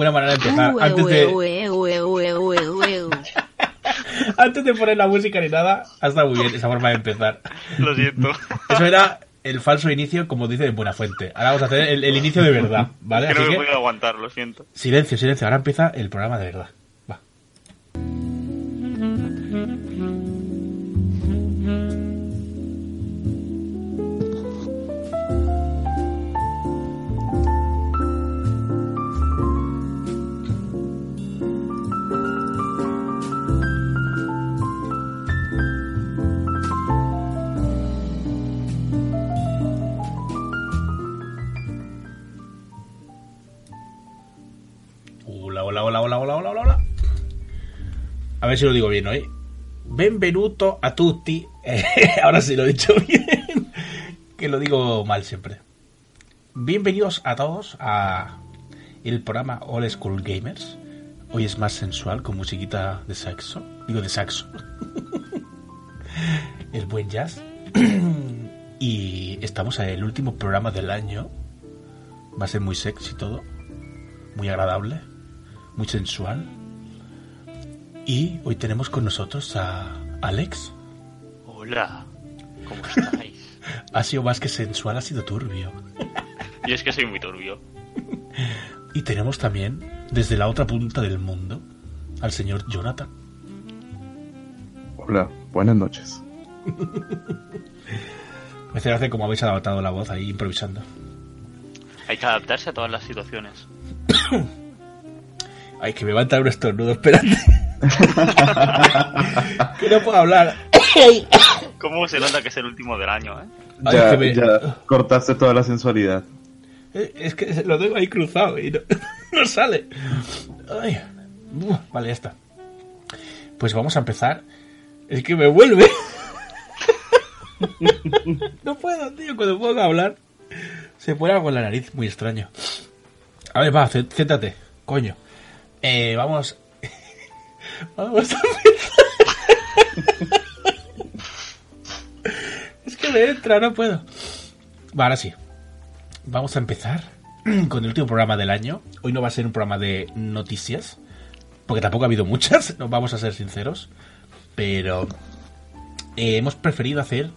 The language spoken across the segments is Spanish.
Buena manera de empezar. Antes de, antes de poner la música ni nada, ha estado muy bien esa forma de empezar. Lo siento. Eso era el falso inicio, como dice de Buenafuente. Ahora vamos a hacer el, el inicio de verdad, ¿vale? Que no Así que, puedo aguantar, lo siento. silencio, silencio. Ahora empieza el programa de verdad. Ver si lo digo bien hoy. Benvenuto a tutti. Ahora sí lo he dicho bien. Que lo digo mal siempre. Bienvenidos a todos a el programa All School Gamers. Hoy es más sensual con musiquita de saxo. Digo de saxo. el buen jazz. y estamos en el último programa del año. Va a ser muy sexy todo. Muy agradable. Muy sensual. Y hoy tenemos con nosotros a Alex. Hola, ¿cómo estáis? Ha sido más que sensual, ha sido turbio. Y es que soy muy turbio. Y tenemos también, desde la otra punta del mundo, al señor Jonathan. Hola, buenas noches. Me hace como habéis adaptado la voz ahí improvisando. Hay que adaptarse a todas las situaciones. Ay, que me va a entrar un estornudo, espérate. Que no puedo hablar. ¿Cómo se nota que es el último del año, eh? Ay, ya, que me- ya cortaste toda la sensualidad. Eh, Es que lo tengo ahí cruzado y no, no sale. Ay. Vale, ya está. Pues vamos a empezar. Es que me vuelve. no puedo, tío. Cuando puedo hablar, se pone algo en la nariz. Muy extraño. A ver, va, cé- céntrate. Coño. Eh, vamos. Vamos a empezar. es que me entra, no puedo. Va, ahora sí. Vamos a empezar con el último programa del año. Hoy no va a ser un programa de noticias, porque tampoco ha habido muchas, no vamos a ser sinceros. Pero eh, hemos preferido hacer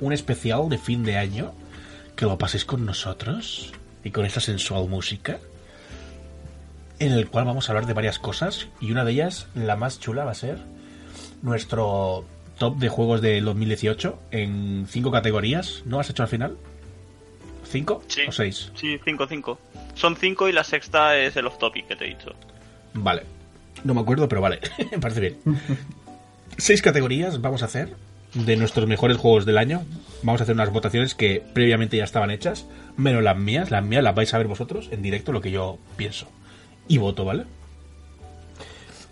un especial de fin de año, que lo paséis con nosotros y con esta sensual música, en el cual vamos a hablar de varias cosas y una de ellas, la más chula, va a ser nuestro top de juegos del 2018 en cinco categorías. ¿No has hecho al final? ¿Cinco Sí. o seis? Sí, 5-5. Son 5 y la sexta es el off-topic que te he dicho. Vale. No me acuerdo, pero vale. me parece bien. Seis categorías vamos a hacer de nuestros mejores juegos del año. Vamos a hacer unas votaciones que previamente ya estaban hechas, menos las mías. Las mías las vais a ver vosotros en directo, lo que yo pienso. Y voto, ¿vale?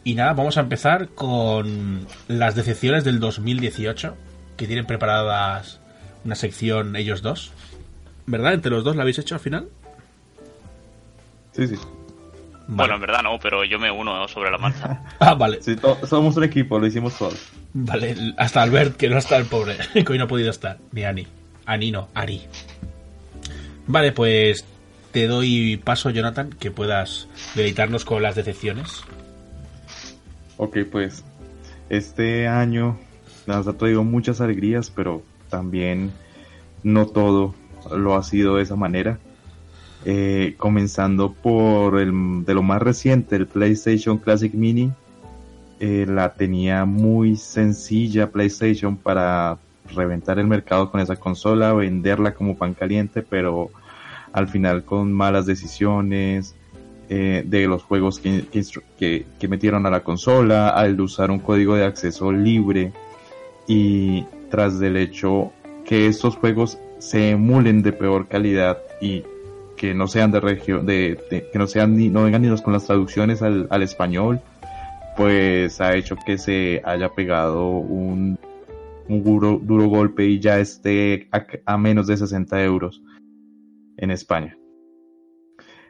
Y nada, vamos a empezar con las decepciones del 2018, que tienen preparadas una sección ellos dos. ¿Verdad? ¿Entre los dos la habéis hecho al final? Sí, sí. Bueno, en verdad no, pero yo me uno sobre la marcha. Ah, vale. Sí, somos un equipo, lo hicimos todos. Vale, hasta Albert, que no está el pobre, que hoy no ha podido estar, ni Ani. Ani no, Ari. Vale, pues te doy paso, Jonathan, que puedas deleitarnos con las decepciones. Ok, pues este año nos ha traído muchas alegrías, pero también no todo lo ha sido de esa manera. Eh, comenzando por el de lo más reciente, el PlayStation Classic Mini. Eh, la tenía muy sencilla PlayStation para reventar el mercado con esa consola, venderla como pan caliente, pero al final con malas decisiones, eh, de los juegos que, que que- metieron a la consola, al usar un código de acceso libre. Y tras del hecho que estos juegos se emulen de peor calidad y que no sean de región, de, que no sean ni, no vengan ni los con las traducciones al, al español, pues ha hecho que se haya pegado un, un duro, duro golpe y ya esté a, a menos de 60 euros en España.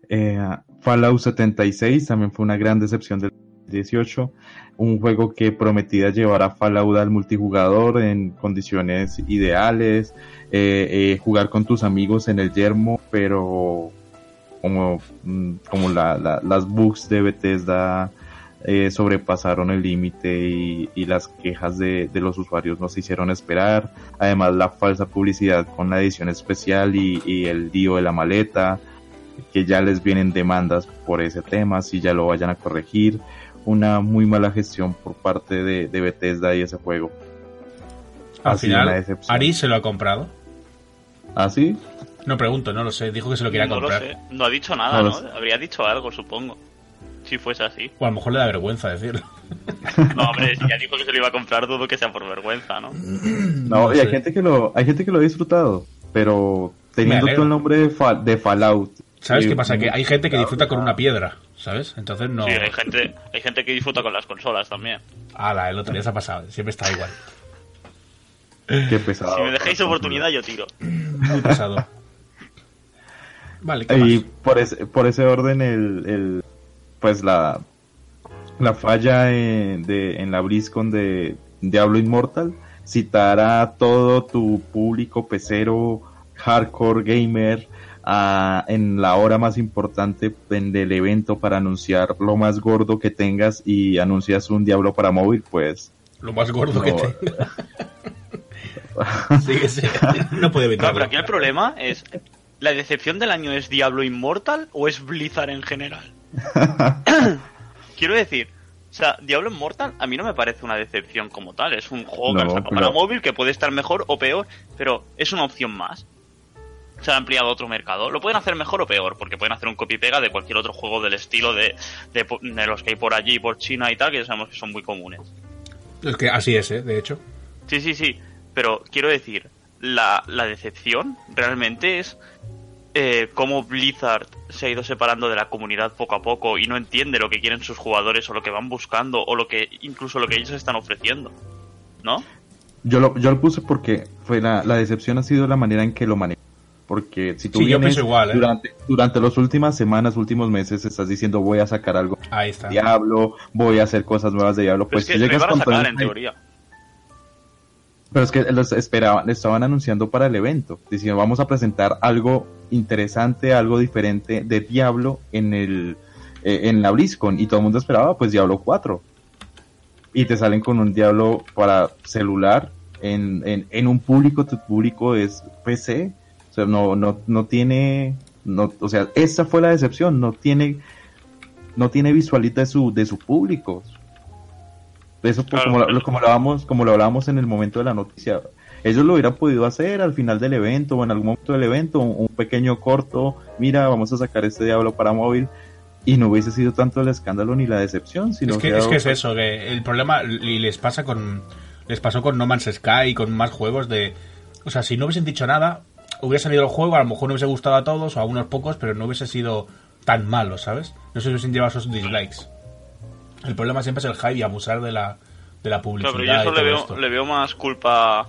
Eh, Fallout 76 también fue una gran decepción del 18. Un juego que prometía llevar a Fallout al multijugador en condiciones ideales, eh, eh, jugar con tus amigos en el yermo, pero como, mm, como la, la- las bugs de Bethesda eh, sobrepasaron el límite y, y las quejas de, de los usuarios no se hicieron esperar. Además, la falsa publicidad con la edición especial y, y el lío de la maleta, que ya les vienen demandas por ese tema, si ya lo vayan a corregir. Una muy mala gestión por parte de, de Bethesda y ese juego. Al final. Ari se lo ha comprado. ¿Ah, sí? No pregunto, no lo sé. Dijo que se lo quería no comprar. lo sé. No ha dicho nada, No. Habría dicho algo, supongo. Si fuese así. O a lo mejor le da vergüenza decirlo. No, hombre, si ya dijo que se lo iba a comprar, dudo que sea por vergüenza, ¿no? No, No y hay gente que lo, hay gente que lo ha disfrutado, pero teniendo todo el nombre de, Fa- de Fallout. ¿Sabes y- qué pasa? Que hay gente que disfruta con una piedra, ¿sabes? Entonces no... Sí, hay gente, hay gente que disfruta con las consolas también. Ala, el otro día se ha pasado. Siempre está igual. Qué pesado. Si me dejáis oportunidad, yo tiro. Muy pesado. Vale, ¿qué Y más? por ese, por ese orden, el, el- pues la, la falla en, de, en la BlizzCon de Diablo Immortal, citar a todo tu público pecero, hardcore gamer, a- en la hora más importante en- del evento para anunciar lo más gordo que tengas y anuncias un Diablo para móvil, pues Lo más gordo que No. tenga. Sí, sí. No puede Claro, evitarlo. pero aquí el problema es, ¿la decepción del año es Diablo Immortal o es Blizzard en general? Quiero decir, o sea, Diablo Immortal a mí no me parece una decepción como tal, es un juego No, para móvil que puede estar mejor o peor, pero es una opción más. Se ha ampliado a otro mercado. Lo pueden hacer mejor o peor, porque pueden hacer un copy-pega de cualquier otro juego del estilo de, de los que hay por allí, por China y tal, que ya sabemos que son muy comunes. Es que así es, ¿eh? De hecho. Sí, sí, sí. Pero quiero decir, la, la decepción realmente es eh, cómo Blizzard se ha ido separando de la comunidad poco a poco y no entiende lo que quieren sus jugadores o lo que van buscando o lo que incluso lo que ellos están ofreciendo. ¿No? Yo lo, yo lo puse porque fue la, la decepción ha sido la manera en que lo manejó. Porque si tú Sí, vienes igual, ¿eh? durante, durante las últimas semanas, últimos meses, estás diciendo voy a sacar algo Ahí está. de Diablo, voy a hacer cosas nuevas de Diablo, Pero pues es que llegas a sacar en teoría. Pero es que los esperaban, estaban anunciando para el evento, diciendo vamos a presentar algo interesante, algo diferente de Diablo en el eh, en la BlizzCon y todo el mundo esperaba pues Diablo 4 y te salen con un Diablo para celular en, en, en un público, tu público es PC, o sea, no, no, no tiene, no, o sea, esa fue la decepción, no tiene, no tiene visualita de su, de su público. Eso pues, Claro, como, lo, como lo hablábamos, como lo hablábamos en el momento de la noticia. Ellos lo hubieran podido hacer al final del evento o en algún momento del evento, un, un pequeño corto, mira, vamos a sacar este diablo para móvil, y no hubiese sido tanto el escándalo ni la decepción, sino Es que, que es que es eso, que el problema y les pasa con les pasó con No Man's Sky y con más juegos de o sea, si no hubiesen dicho nada, hubiera salido el juego, a lo mejor no hubiese gustado a todos o a unos pocos, pero no hubiese sido tan malo, ¿sabes? No se hubiesen llevado esos dislikes. El problema siempre es el hype y abusar de la de la publicidad Claro, pero yo eso y le veo, esto. le veo más culpa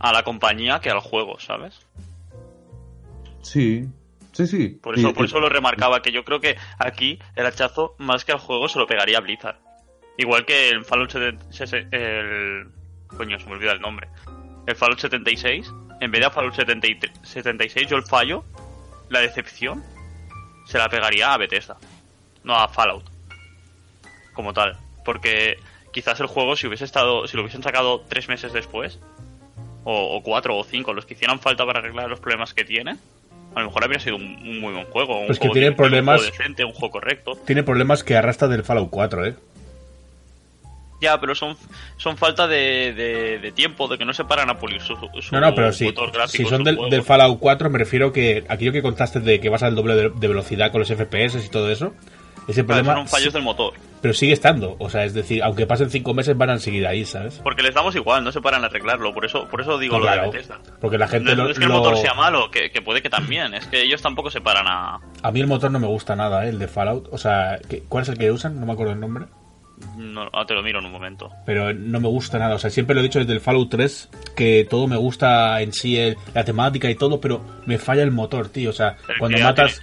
a la compañía que al juego, ¿sabes? Sí, sí, sí. Por eso, Y- por eso lo remarcaba, que yo creo que aquí el hachazo, más que al juego, se lo pegaría a Blizzard. Igual que el Fallout 70 sese- el Coño, se me olvida el nombre. El Fallout 76, en vez de Fallout 73 76, yo el fallo, la decepción, se la pegaría a Bethesda, no a Fallout. Como tal. Porque quizás el juego, si hubiese estado, si lo hubiesen sacado tres meses después, o, o cuatro o cinco, los que hicieran falta para arreglar los problemas que tiene, a lo mejor habría sido un, un muy buen juego. Un Pues que tiene problemas- Un juego decente, un juego correcto. Tiene problemas que arrastra del Fallout 4, ¿eh? Ya, pero son, son falta de, de, de tiempo, de que no se paran a pulir su, su No, no, pero sí. motor gráfico, Si son del, Fallout 4, me refiero que aquello que contaste de que vas al doble de, de velocidad con los FPS y todo eso, ese Claro, problema. son fallos del motor. Pero sigue estando. O sea, es decir, aunque pasen cinco meses, van a seguir ahí, ¿sabes? Porque les damos igual, no se paran a arreglarlo. Por eso, por eso digo No, lo claro, de Bethesda. Porque la gente no lo- es que el lo- motor sea malo, que, que puede que también. Es que ellos tampoco se paran a. A mí el motor no me gusta nada, ¿eh? el de Fallout. O sea, ¿qué- ¿cuál es el que usan? No me acuerdo el nombre. No, ah, te lo miro en un momento. Pero no me gusta nada. O sea, siempre lo he dicho desde el Fallout 3 que todo me gusta en sí, el- la temática y todo, pero me falla el motor, tío. O sea, El cuando matas.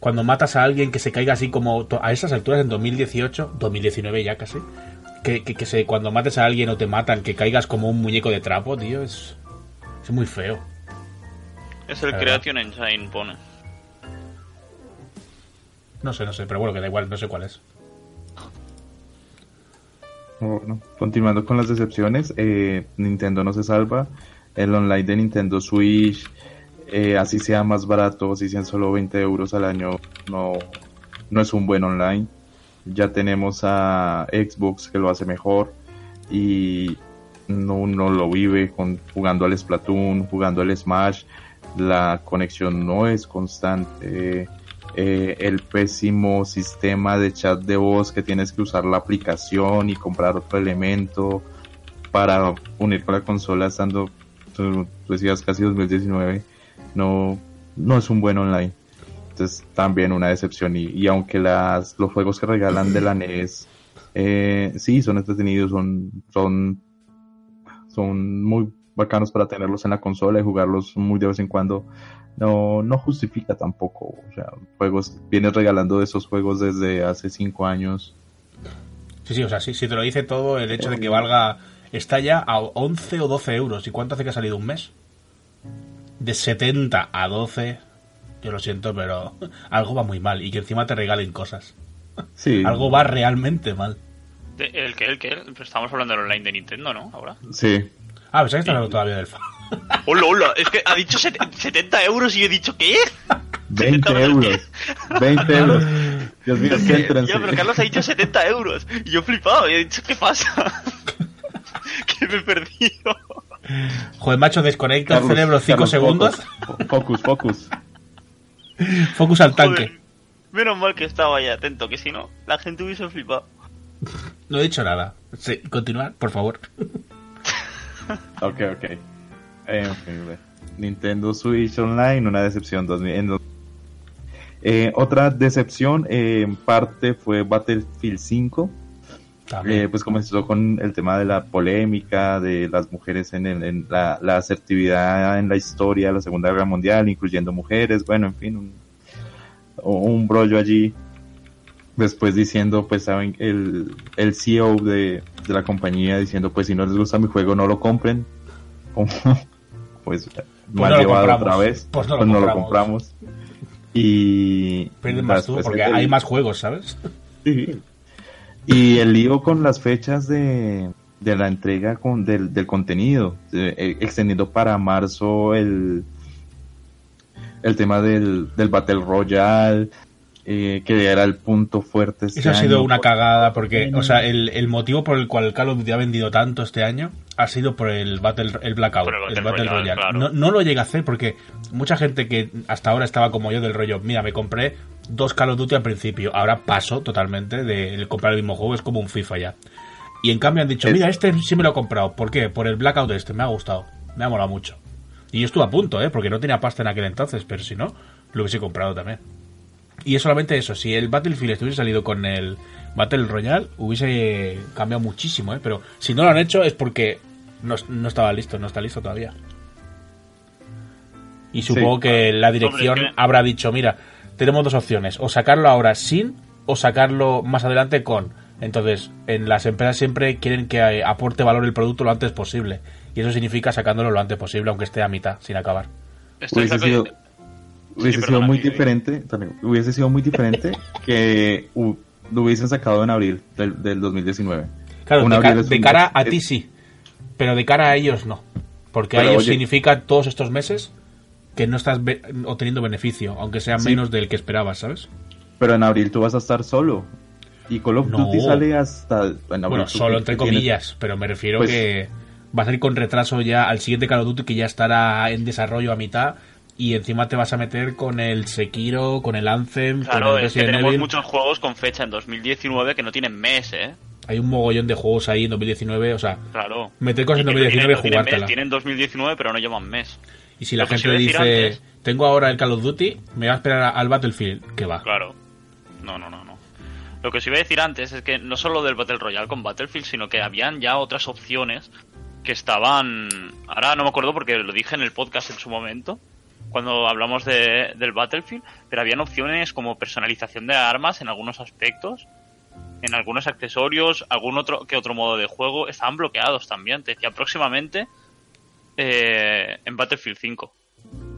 Cuando matas a alguien que se caiga así como a esas alturas en 2018, 2019 ya casi, que, que, que se, cuando mates a alguien o te matan, que caigas como un muñeco de trapo, tío, es, es muy feo. Es el Creation Engine, pone. No sé, no sé, pero bueno, que da igual, no sé cuál es. Bueno, continuando con las decepciones, eh, Nintendo no se salva. El online de Nintendo Switch, eh, así sea más barato, así sean solo 20 euros al año, no, no es un buen online. Ya tenemos a Xbox que lo hace mejor y no, no lo vive jugando al Splatoon, jugando al Smash. La conexión no es constante. Eh, el pésimo sistema de chat de voz que tienes que usar la aplicación y comprar otro elemento para unir con la consola estando, tú decías casi 2019, no, no es un buen online. Entonces también una decepción y, y aunque las, los juegos que regalan de la NES eh, sí son entretenidos, son, son, son muy bacanos para tenerlos en la consola y jugarlos muy de vez en cuando no, no justifica tampoco. O sea, juegos, vienes regalando esos juegos desde hace cinco años. Sí, sí, o sea, sí, si te lo dice todo, el hecho de que valga, está ya a 11 o 12 euros. ¿Y cuánto hace que ha salido un mes? De 70 a 12, yo lo siento, pero algo va muy mal. Y que encima te regalen cosas. Sí. Algo va realmente mal. ¿El que ¿El que Estamos hablando del online de Nintendo, ¿no? Ahora. Sí. Ah, pensaba que estás hablando todavía del fan. Hola, hola. Es que ha dicho set- 70 euros y yo he dicho, ¿qué? 20 euros. 20 euros. Dios mío, céntrense. Ya, pero Carlos ha dicho 70 euros. Y yo he flipado. Y he dicho, ¿qué pasa? que me he perdido. Joder, macho, desconecta el cerebro 5 Carlos, segundos. Focus, focus. focus. Al tanque. Joder. Menos mal que estaba ahí atento, que si no, la gente hubiese flipado. No he dicho nada. Sí, continuar, por favor. Ok, ok. Ve. Nintendo Switch Online, una decepción. 2000 en dos- Eh, otra decepción, eh, en parte, fue Battlefield 5. Eh, pues comenzó con el tema de la polémica de las mujeres en, el- en la, la asertividad en la historia de la Segunda Guerra Mundial, incluyendo mujeres, bueno, en fin, un, un brollo allí. Después diciendo, pues, saben, el, el CEO de, de la compañía diciendo, pues, si no les gusta mi juego, no lo compren. Como, pues, mal no lo llevado otra vez. Pues no lo compramos. Y. Pierdes más tú, porque hay más juegos, ¿sabes? Sí. Y el lío con las fechas de, de la entrega con, del, del contenido, eh, eh, extendiendo para marzo el, el tema del, del Battle Royale, eh, que era el punto fuerte. este Eso ha sido año. una cagada porque, o sea, el, el motivo por el cual Call of Duty ha vendido tanto este año ha sido por el Battle, el Blackout, Por el Battle el Battle Royale, Royale. claro. No, no lo llega a hacer porque mucha gente que hasta ahora estaba como yo del rollo, mira, me compré dos Call of Duty al principio, ahora paso totalmente de comprar el mismo juego, es como un FIFA ya. Y en cambio han dicho, mira, este sí me lo he comprado. ¿Por qué? Por el Blackout este, me ha gustado, me ha molado mucho. Y yo estuve a punto, ¿eh? Porque no tenía pasta en aquel entonces, pero si no, lo hubiese comprado también. Y es solamente eso, si el Battlefield estuviese salido con el Battle Royale, hubiese cambiado muchísimo, ¿eh? Pero si no lo han hecho es porque no, no estaba listo, no está listo todavía. Y supongo Sí. que la dirección habrá dicho, mira, tenemos dos opciones, o sacarlo ahora sin o sacarlo más adelante con. Entonces, en las empresas siempre quieren que eh, aporte valor el producto lo antes posible. Y eso significa sacándolo lo antes posible, aunque esté a mitad, sin acabar. Estoy Hubiese sido, hubiese sido perdona, muy diferente, también, hubiese sido muy diferente que lo hubiesen sacado en abril del, del 2019. Claro, Un de, abril ca- es de cara a ti sí, pero de cara a ellos no. Porque a ellos oye- significa todos estos meses que no estás be- obteniendo beneficio, aunque sea Sí. menos del que esperabas, ¿sabes? Pero en abril tú vas a estar solo. Y Call of No. Duty sale hasta... en abril Bueno, solo entre tienes- comillas, pero me refiero Pues- que va a salir con retraso ya al siguiente Call of Duty que ya estará en desarrollo a mitad y encima te vas a meter con el Sekiro, con el Anthem, Claro, con el es que tenemos Evil. muchos juegos con fecha en 2019 que no tienen mes, ¿eh? Hay un mogollón de juegos ahí en 2019, o sea, Claro. meter cosas en Y que no 2019 y tienen- no tienen jugártela. mes, Tienen 2019, pero no llevan mes. Y si la Lo gente dice, antes- tengo ahora el Call of Duty, me va a esperar al Battlefield, que va. Claro. No, no, no, no. Lo que os iba a decir antes es que no solo del Battle Royale con Battlefield, sino que habían ya otras opciones que estaban... Ahora no me acuerdo porque lo dije en el podcast en su momento, cuando hablamos de, del Battlefield, pero habían opciones como personalización de armas en algunos aspectos, en algunos accesorios, algún otro que otro modo de juego, estaban bloqueados también. Te decía próximamente eh, en Battlefield 5.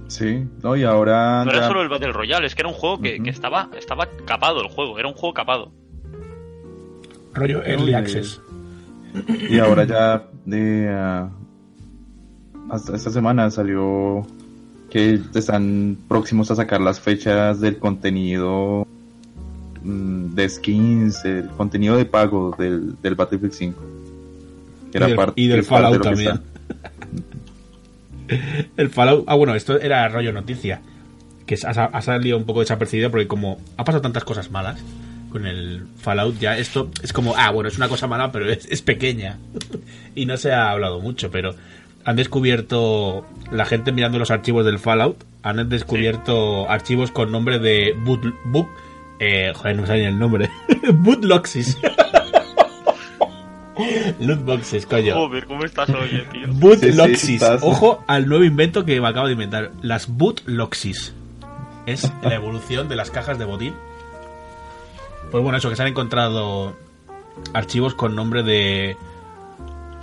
Sí, no, y ahora... No era ya- solo el Battle Royale, es que era un juego que, estaba, estaba capado el juego, era un juego capado. Rollo Early. Access. Y ahora ya de ah, hasta esta semana salió que están próximos a sacar las fechas del contenido mm, de skins, el contenido de pago del, del Battlefield 5. Que Y del- parte- y del parte de Fallout también. El Fallout. Ah, bueno, esto era rollo noticia. Que ha, salido un poco desapercibido porque, como ha pasado tantas cosas malas con el Fallout, ya esto es como, ah, bueno, es una cosa mala, pero es, pequeña. y no se ha hablado mucho, pero han descubierto. La gente mirando los archivos del Fallout, han descubierto archivos con nombre de boot. boot eh, joder, no me sale el nombre. Bootloxis. Lootboxes, coño. Joder, ¿cómo estás hoy, eh, tío? Bootloxis. Sí, sí, estás- Ojo al nuevo invento que me acabo de inventar. Las Bootloxis. Es la evolución de las cajas de botín. Pues bueno, eso, que se han encontrado archivos con nombre de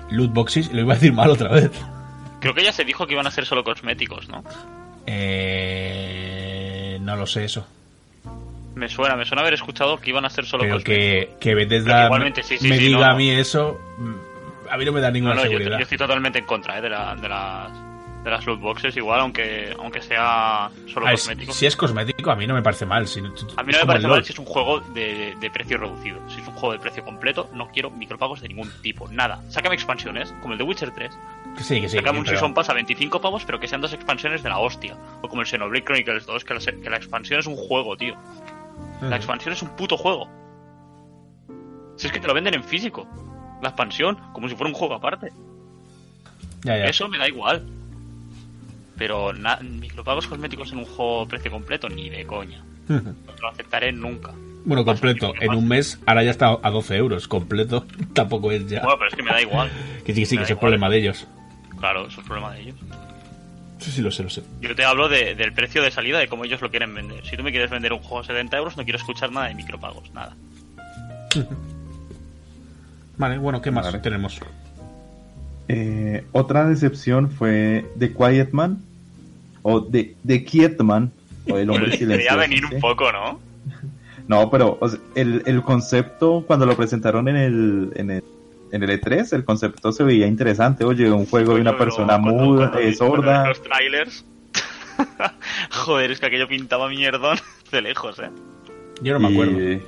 lootboxes. Y lo iba a decir mal otra vez. Creo que ya se dijo que iban a ser solo cosméticos, ¿no? Eh, no lo sé eso. Me suena, me suena haber escuchado que iban a ser solo Pero que, que Bethesda igualmente, sí, sí, me sí, diga no, no. a mí eso, mm, a mí no me da No, ninguna no, yo, seguridad. yo estoy totalmente en contra eh, de, la- de las de las loot boxes, igual, aunque aunque sea solo cosmético. si es cosmético, a mí no me parece mal. Si, A mí no me parece mal si es un juego de, de precio reducido. Si es un juego de precio completo, no quiero micropagos de ningún tipo. Nada. Sácame expansiones, como el de Witcher 3. Que Sí, que sí. Sácame un pero- Season Pass a 25 pavos, pero que sean dos expansiones de la hostia. O como el Xenoblade Chronicles 2, que la, que la expansión es un juego, tío. La expansión es un puto juego. Si es que te lo venden en físico. La expansión, como si fuera un juego aparte. Ya, ya. Eso me da igual. Pero micropagos cosméticos en un juego precio completo, ni de coña. No lo aceptaré nunca. Bueno, completo. En un mes, ahora ya está a 12 euros. Completo. Tampoco es ya. Bueno, pero es que me da igual. Que sí, que sí, me que es el problema de ellos. Claro, eso es problema de ellos. Sí, sí, lo sé, lo sé. Yo te hablo de- del precio de salida, de cómo ellos lo quieren vender. Si tú me quieres vender un juego a 70 euros, no quiero escuchar nada de micropagos, nada. Vale, bueno, ¿qué más Vale. tenemos? Eh, otra decepción fue The Quiet Man o The, The Quiet Man o el hombre Debería silencioso. venir un poco, ¿no? No, pero o sea, el, el concepto, cuando lo presentaron en el, en el, en el E3, el concepto se veía interesante. Oye, un juego de una persona cuando- muda, cuando eh, sorda. Los trailers. Joder, es que aquello pintaba mierdón de lejos, ¿eh? Yo no me y- acuerdo.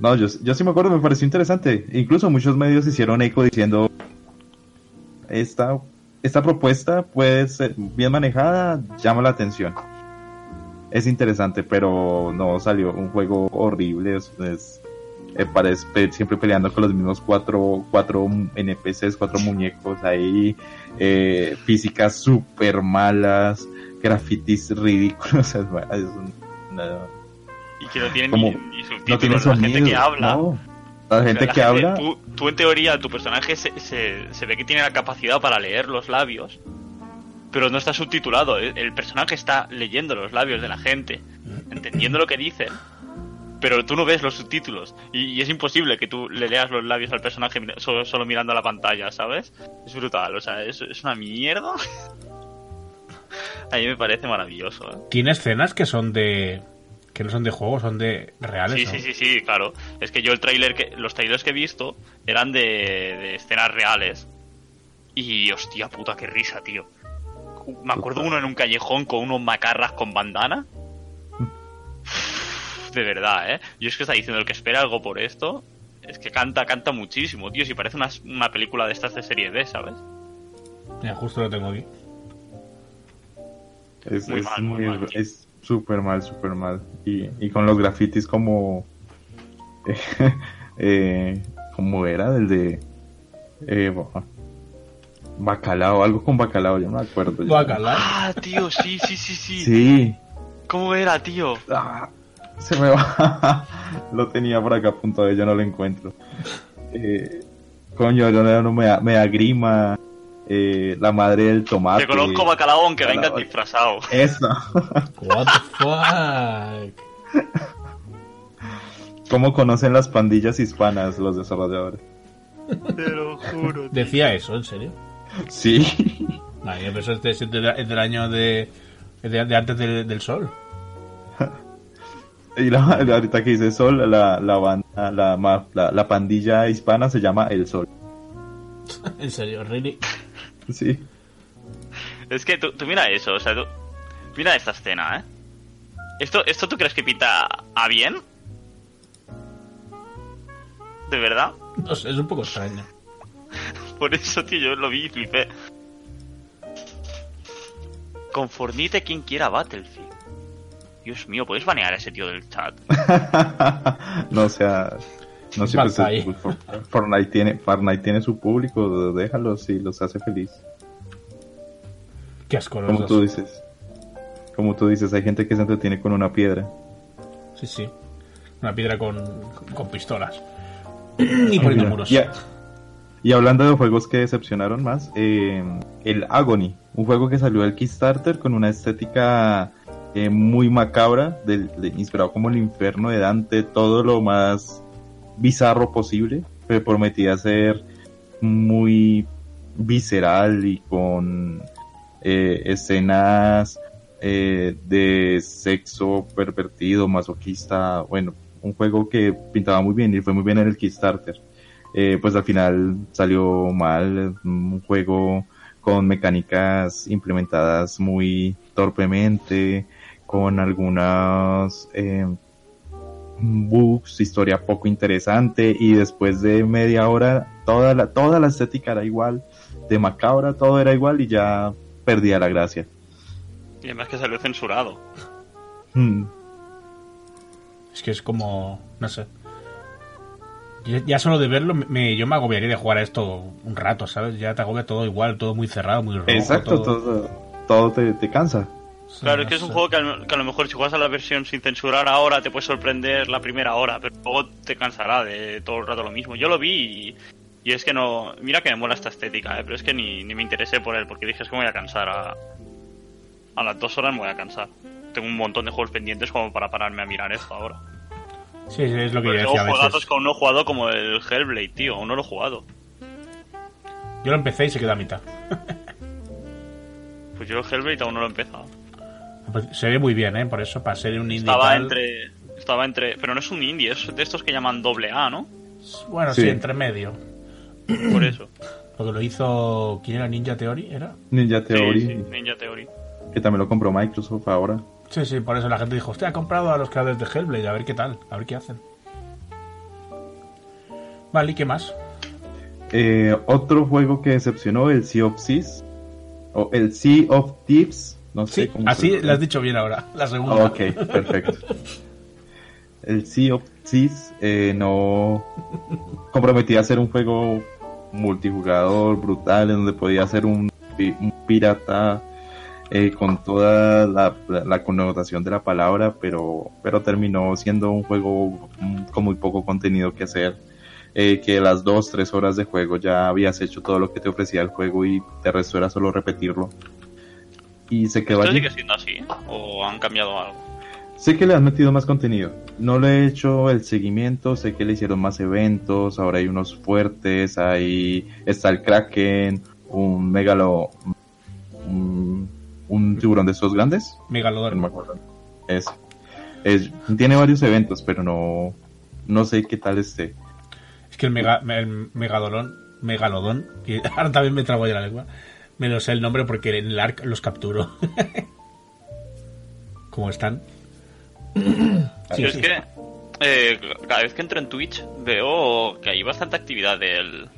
No, yo, yo sí me acuerdo, me pareció interesante. Incluso muchos medios hicieron eco diciendo, esta, esta propuesta puede ser bien manejada, llama la atención. Es interesante, pero no salió un juego horrible. Es, es- eh, siempre peleando con los mismos cuatro, cuatro NPCs, cuatro muñecos ahí, eh, físicas súper malas, grafitis ridículos. Es, un- una- Y que no tienen Como- ni, ni subtítulos. no tiene la sonido. gente que habla. no. La gente La que habla. Tú, tú, en teoría, tu personaje se, se, se ve que tiene la capacidad para leer los labios, pero no está subtitulado. El, el personaje está leyendo los labios de la gente, entendiendo lo que dicen, pero tú no ves los subtítulos. Y, y es imposible que tú le leas los labios al personaje solo, solo mirando a la pantalla, ¿sabes? Es brutal, o sea, es, es una mierda. A mí me parece maravilloso, ¿eh? Tiene escenas que son de. que no son de juego, son de reales. Sí, ¿no? sí, sí, sí, claro. Es que yo el trailer que los trailers que he visto eran de, de escenas reales. Y hostia puta, qué risa, tío. Me acuerdo uno en un callejón con unos macarras con bandana. De verdad, ¿eh? Yo es que está diciendo el que espera algo por esto. Es que canta, canta muchísimo, tío. Si parece una, una película de estas de serie B, ¿sabes? Mira, justo lo tengo aquí. Es Muy es mal, muy muy- mal. es súper mal, súper mal. Y, y con los grafitis como... eh, como era del de... Eh, ba- bacalao, algo con bacalao, yo no me acuerdo. ya. Bacalao. Ah, tío, sí, sí, sí, sí. Sí. ¿Cómo era, tío? Ah, se me va. lo tenía por acá a punto de yo no lo encuentro. Eh, coño, yo no, no me, da, me da grima. Eh, la madre del tomate. Te conozco bacalao aunque vengas Bacalao. disfrazado. Eso. What the fuck. ¿Cómo conocen las pandillas hispanas los desarrolladores? Te lo juro. tío. Decía eso, ¿en serio? Sí. Vale, pero eso de- es del año de De, de antes del, del sol. Y la, ahorita que dice Sol, la, la banda, la, la pandilla hispana se llama El Sol. en serio, really. Sí. Es que tú, tú mira eso, o sea, tú, mira esta escena, ¿eh? ¿Esto, ¿Esto tú crees que pinta a bien? ¿De verdad? No sé, es un poco extraño. Por eso, tío, yo lo vi y flipé. Conformite quien quiera Battlefield. Dios mío, ¿puedes banear a ese tío del chat? no, o sea, no sé, pues, Fortnite tiene, Fortnite tiene su público, déjalos y los hace feliz. Qué asco Como tú dices. Como tú dices, hay gente que se entretiene con una piedra. Sí, sí. Una piedra con, con pistolas. y poniendo Mira, muros. Y hablando de juegos que decepcionaron más, eh, el Agony, un juego que salió del Kickstarter con una estética muy macabra, de- inspirado como el infierno de Dante, todo lo más bizarro posible, que prometía ser muy visceral y con eh, escenas eh, de sexo pervertido, masoquista, bueno, un juego que pintaba muy bien y fue muy bien en el Kickstarter. Eh, pues al final salió mal, un juego con mecánicas implementadas muy torpemente, con algunas eh, bugs, historia poco interesante y después de media hora toda la, toda la estética era igual, de macabra todo era igual y ya perdía la gracia. Y además que salió censurado. Hmm. Es que es como. No sé. Ya, ya solo de verlo, me, yo me agobiaría de jugar a esto un rato, ¿sabes? Ya te agobia todo igual, todo muy cerrado, muy rojo. Exacto, todo. todo, todo te, te cansa. Claro, es que es un juego que a, lo- que a lo mejor si juegas a la versión sin censurar ahora te puede sorprender la primera hora, pero luego te cansará de todo el rato lo mismo. Yo lo vi y, y es que no... Mira que me mola esta estética, ¿eh? pero es que ni, ni me interesé por él porque dije es que me voy a cansar a... A las dos horas me voy a cansar. Tengo un montón de juegos pendientes como para pararme a mirar esto ahora. Sí, sí, es lo que Porque yo tengo decía a juegazos aún no jugado como el Hellblade, tío. Aún no lo he jugado. Yo lo empecé y se quedó a mitad. Pues yo el Hellblade aún no lo he empezado. Pues Se ve muy bien, ¿eh? Por eso, para ser un indie Estaba tal- entre... Estaba entre... Pero no es un indie, es de estos que llaman doble A, ¿no? Bueno, sí, Sí. entre medio. Por eso. Porque lo hizo... ¿Quién era Ninja Theory? ¿Era? Ninja Theory, Sí, sí, Ninja Theory. que también lo compró Microsoft ahora. Sí, sí, por eso la gente dijo, hostia, ha comprado a los creadores de Hellblade, a ver qué tal, a ver qué hacen. Vale, ¿y qué más? Eh, otro juego que decepcionó, el Sea of Thieves, o el Sea of Thieves, no sé Sí, cómo así se lo has dicho bien ahora, la segunda. Ok, perfecto. El Sea of Thieves eh, no comprometía a ser un juego multijugador brutal, en donde podía ser un, un pirata eh, con toda la, la connotación de la palabra, pero, pero terminó siendo un juego con muy poco contenido que hacer. eh, que las dos, tres horas de juego ya habías hecho todo lo que te ofrecía el juego y de resto era solo repetirlo. Y se quedó ¿Esto allí. sigue siendo así? ¿O han cambiado algo? Sé que le han metido más contenido. No le he hecho el seguimiento, sé que le hicieron más eventos, ahora hay unos fuertes, ahí está el Kraken, un megalo, un, un tiburón de estos grandes, no me Megalodon. acuerdo. Es, es- tiene varios eventos, pero no, no sé qué tal esté. Es que el, mega, el Megalodon, Megalodon, que ahora también me trabo ya la lengua, me lo sé el nombre porque en el ARC los capturo. ¿Cómo están? Sí, Yo sí. es que eh, cada vez que entro en Twitch veo que hay bastante actividad del,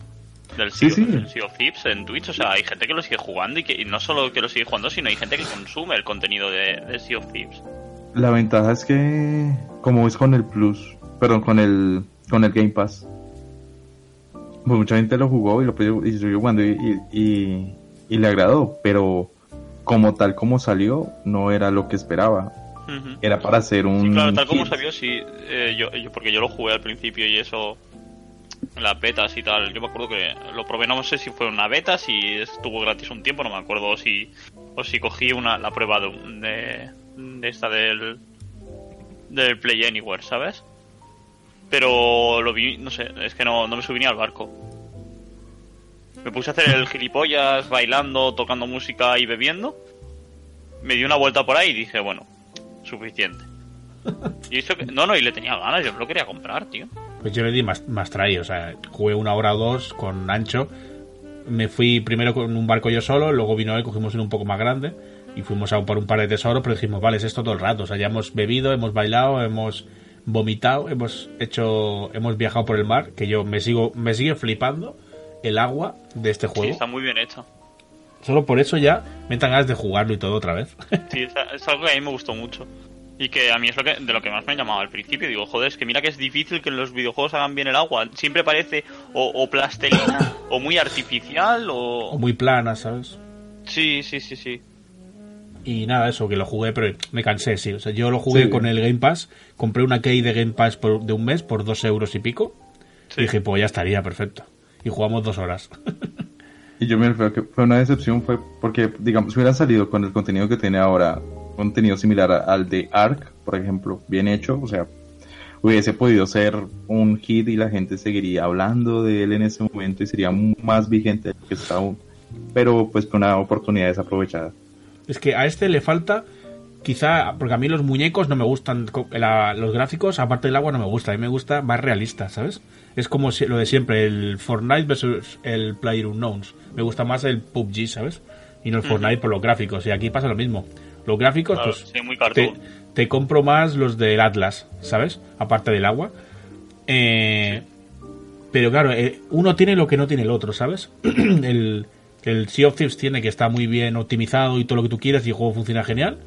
del Sí, Sea, sí. del Sea of Thieves en Twitch. O sea, hay gente que lo sigue jugando y que y no solo que lo sigue jugando, sino hay gente que consume el contenido de, de Sea of Thieves. La ventaja es que, como es con el Plus, perdón, con el, con el Game Pass, pues mucha gente lo jugó y lo y siguió jugando y, y, y- y le agradó, pero como tal como salió, no era lo que esperaba. Era para hacer un. Sí, claro, tal como salió, sí. eh, yo, yo- porque yo lo jugué al principio y eso. Las betas y tal. Yo me acuerdo que lo probé, no sé si fue una beta, si estuvo gratis un tiempo, no me acuerdo. O si, o si cogí una, la prueba de, de, de esta del. del Play Anywhere, ¿sabes? Pero lo vi, no sé, es que no, no me subí ni al barco. Me puse a hacer el gilipollas, bailando, tocando música y bebiendo. me di una vuelta por ahí y dije, bueno, suficiente. Y eso que, no, no, y le tenía ganas, yo lo quería comprar, tío. Pues yo le di más, más try, o sea, jugué una hora o dos con Ancho. Me fui primero con un barco yo solo, luego vino él, cogimos uno un poco más grande y fuimos a por un par de tesoros, pero dijimos, vale, es esto todo el rato. O sea, ya hemos bebido, hemos bailado, hemos vomitado, hemos hecho, hemos viajado por el mar, que yo me sigo, me sigue flipando el agua de este Sí, juego. está muy bien hecho. Solo por eso ya me dan ganas de jugarlo y todo otra vez. Sí, es, es algo que a mí me gustó mucho. Y que a mí es lo que, de lo que más me ha llamado al principio. Digo, joder, es que mira que es difícil que en los videojuegos hagan bien el agua. Siempre parece o, o plastelina, o muy artificial, o... o muy plana, ¿sabes? Sí, sí, sí, sí. Y nada, eso, que lo jugué, pero me cansé, sí. O sea, yo lo jugué Sí. con el Game Pass, compré una key de Game Pass por- de un mes por dos euros y pico. Sí. Y dije, pues ya estaría, perfecto. Y jugamos dos horas. Y yo me refiero que fue una decepción, fue porque, digamos, si hubiera salido con el contenido que tiene ahora, contenido similar al de Ark, por ejemplo, bien hecho, o sea, hubiese podido ser un hit y la gente seguiría hablando de él en ese momento y sería más vigente que está aún. Pero pues fue una oportunidad desaprovechada. Es que a este le falta, quizá, porque a mí los muñecos no me gustan, la- los gráficos, aparte del agua, no me gusta. A mí me gusta más realista, ¿sabes? Es como si- lo de siempre, el Fortnite versus el Player Unknowns. Me gusta más el PUBG, ¿sabes? Y no el Fortnite por los gráficos. Y aquí pasa lo mismo. Los gráficos, Claro, pues, sí, muy te, te compro más los del Atlas, ¿sabes? Aparte del agua. Eh, Pero claro, eh, uno tiene lo que no tiene el otro, ¿sabes? el, el Sea of Thieves tiene que está muy bien optimizado y todo lo que tú quieras y el juego funciona genial.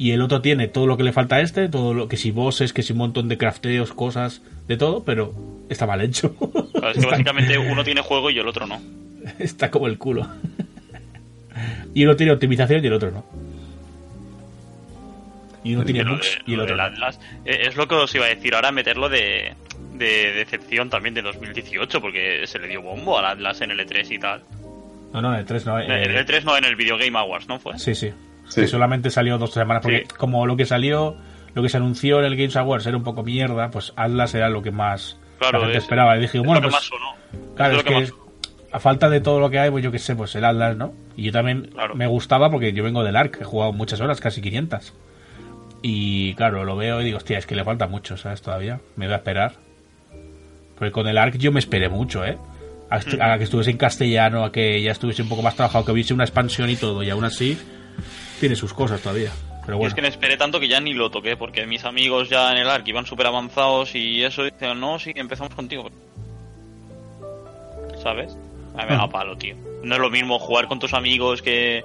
Y el otro tiene todo lo que le falta a este, todo lo que si bosses, que si un montón de crafteos, cosas, de todo, pero está mal hecho. Claro, es que está, básicamente uno tiene juego y el otro no. está como el culo. y uno tiene optimización y el otro no. Y uno tiene bugs de- y el otro no. Eh, Es lo que os iba a decir ahora, meterlo de, de decepción también de 2018, porque se le dio bombo al Atlas en el E3 y tal. No, no, en el 3 no. En el eh, E3 no, en el Video Game Awards, ¿no fue? Sí, sí. Sí. Que solamente salió dos semanas. Porque Sí. como lo que salió, lo que se anunció en el Games Awards era un poco mierda, pues Atlas era lo que más Claro, la gente es- esperaba. Y dije, es bueno, lo que pues. más sonó. Claro, es es lo que que más es- a falta de todo lo que hay, pues yo qué sé, pues el Atlas, ¿no? Y yo también Claro. me gustaba porque yo vengo del ARC, he jugado muchas horas, casi 500. Y claro, lo veo y digo, hostia, es que le falta mucho, ¿sabes? Todavía. Me voy a esperar. Porque con el ARC yo me esperé mucho, ¿eh? A, est- a que estuviese en castellano, a que ya estuviese un poco más trabajado, que hubiese una expansión y todo, y aún así tiene sus cosas todavía. Pero Yo bueno. es que me esperé tanto que ya ni lo toqué, porque mis amigos ya en el ARC iban súper avanzados y eso, y decían, no, sí, empezamos contigo. ¿Sabes? A mí me da Ah. palo, tío. No es lo mismo jugar con tus amigos que,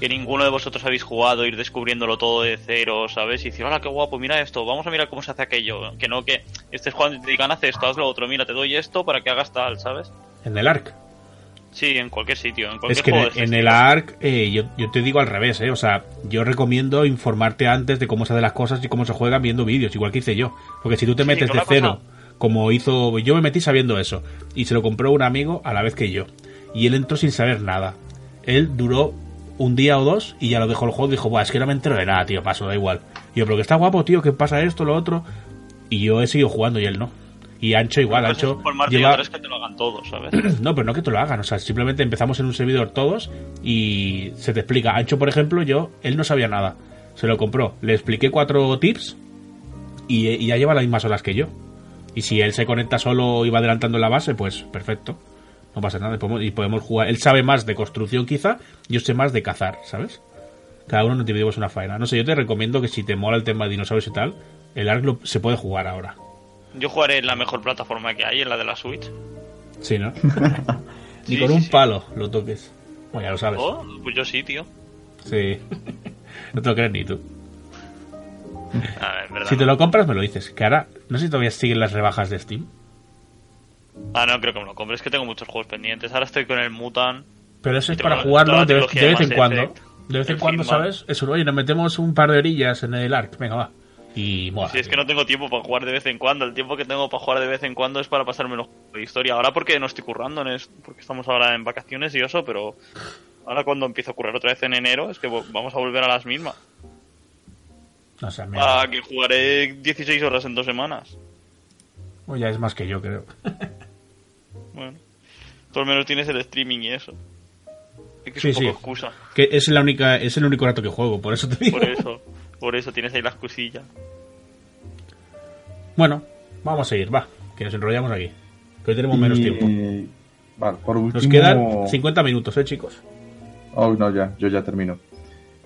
que ninguno de vosotros habéis jugado, ir descubriéndolo todo de cero, ¿sabes? Y decir, hola, qué guapo, mira esto, vamos a mirar cómo se hace aquello. Que no que estés jugando y te digan, haz esto, haz lo otro, mira, te doy esto para que hagas tal, ¿sabes? En el ARC. Sí, en cualquier sitio, en cualquier Es que en juego el, en. ARC eh, yo, yo te digo al revés, ¿eh? O sea, yo recomiendo informarte antes de cómo se hacen las cosas y cómo se juegan viendo vídeos, igual que hice yo. Porque si tú te Sí, metes ¿no de cero, como hizo... Yo me metí sabiendo eso. Y se lo compró un amigo a la vez que yo. Y él entró sin saber nada. Él duró un día o dos y ya lo dejó el juego y dijo, Buah, es que no me entero de nada, tío, paso, da igual. Y yo, pero que está guapo, tío, que pasa esto, lo otro. Y yo he seguido jugando y él no. Y Ancho igual, Ancho lleva... es que te lo hagan todos, ¿sabes? No, pero no que te lo hagan, o sea, simplemente empezamos en un servidor todos y se te explica. Ancho, por ejemplo, yo, él no sabía nada. Se lo compró, le expliqué cuatro tips y, y ya lleva las mismas horas que yo. Y si él se conecta solo y va adelantando la base, pues perfecto. No pasa nada y podemos, y podemos jugar. Él sabe más de construcción quizá, yo sé más de cazar, ¿sabes? Cada uno nos dividimos una faena. No sé, yo te recomiendo que si te mola el tema de dinosaurios y tal, el ARK se puede jugar ahora. Yo jugaré en la mejor plataforma que hay, en la de la Switch. Sí, ¿no? Ni Sí, con sí, un sí. palo lo toques. Bueno, ya lo sabes. Oh, pues yo sí, tío. Sí. no te lo crees ni tú. A ver, en verdad. Si te no. lo compras, me lo dices. Que ahora, no sé si todavía siguen las rebajas de Steam. Ah, no creo que me lo compre. Es que tengo muchos juegos pendientes. Ahora estoy con el Mutant. Pero eso es para jugarlo de, vez- de en cuando. De vez en cuando. ¿sabes? Eso, oye, nos metemos un par de orillas en el ARC. Venga, va. Y. Si es que no tengo tiempo para jugar de vez en cuando. El tiempo que tengo para jugar de vez en cuando es para pasarme los juegos de historia. Ahora porque no estoy currando, en es- porque estamos ahora en vacaciones y eso, pero ahora cuando empiezo a currar otra vez en enero es que vamos a volver a las mismas. No sé, mira, Ah, que jugaré 16 horas en dos semanas. pues ya es más que yo, creo. Bueno, por lo menos tienes el streaming y eso. Es que es Sí, un poco sí. excusa. Que es la única, es el único rato que juego, por eso te digo. Por eso, por eso tienes ahí la excusilla. Bueno, vamos a seguir, va, que nos enrollamos aquí. Que hoy tenemos menos Y, tiempo. eh, vale, por último... Nos quedan 50 minutos, ¿eh, chicos? Oh, no, ya, yo ya termino.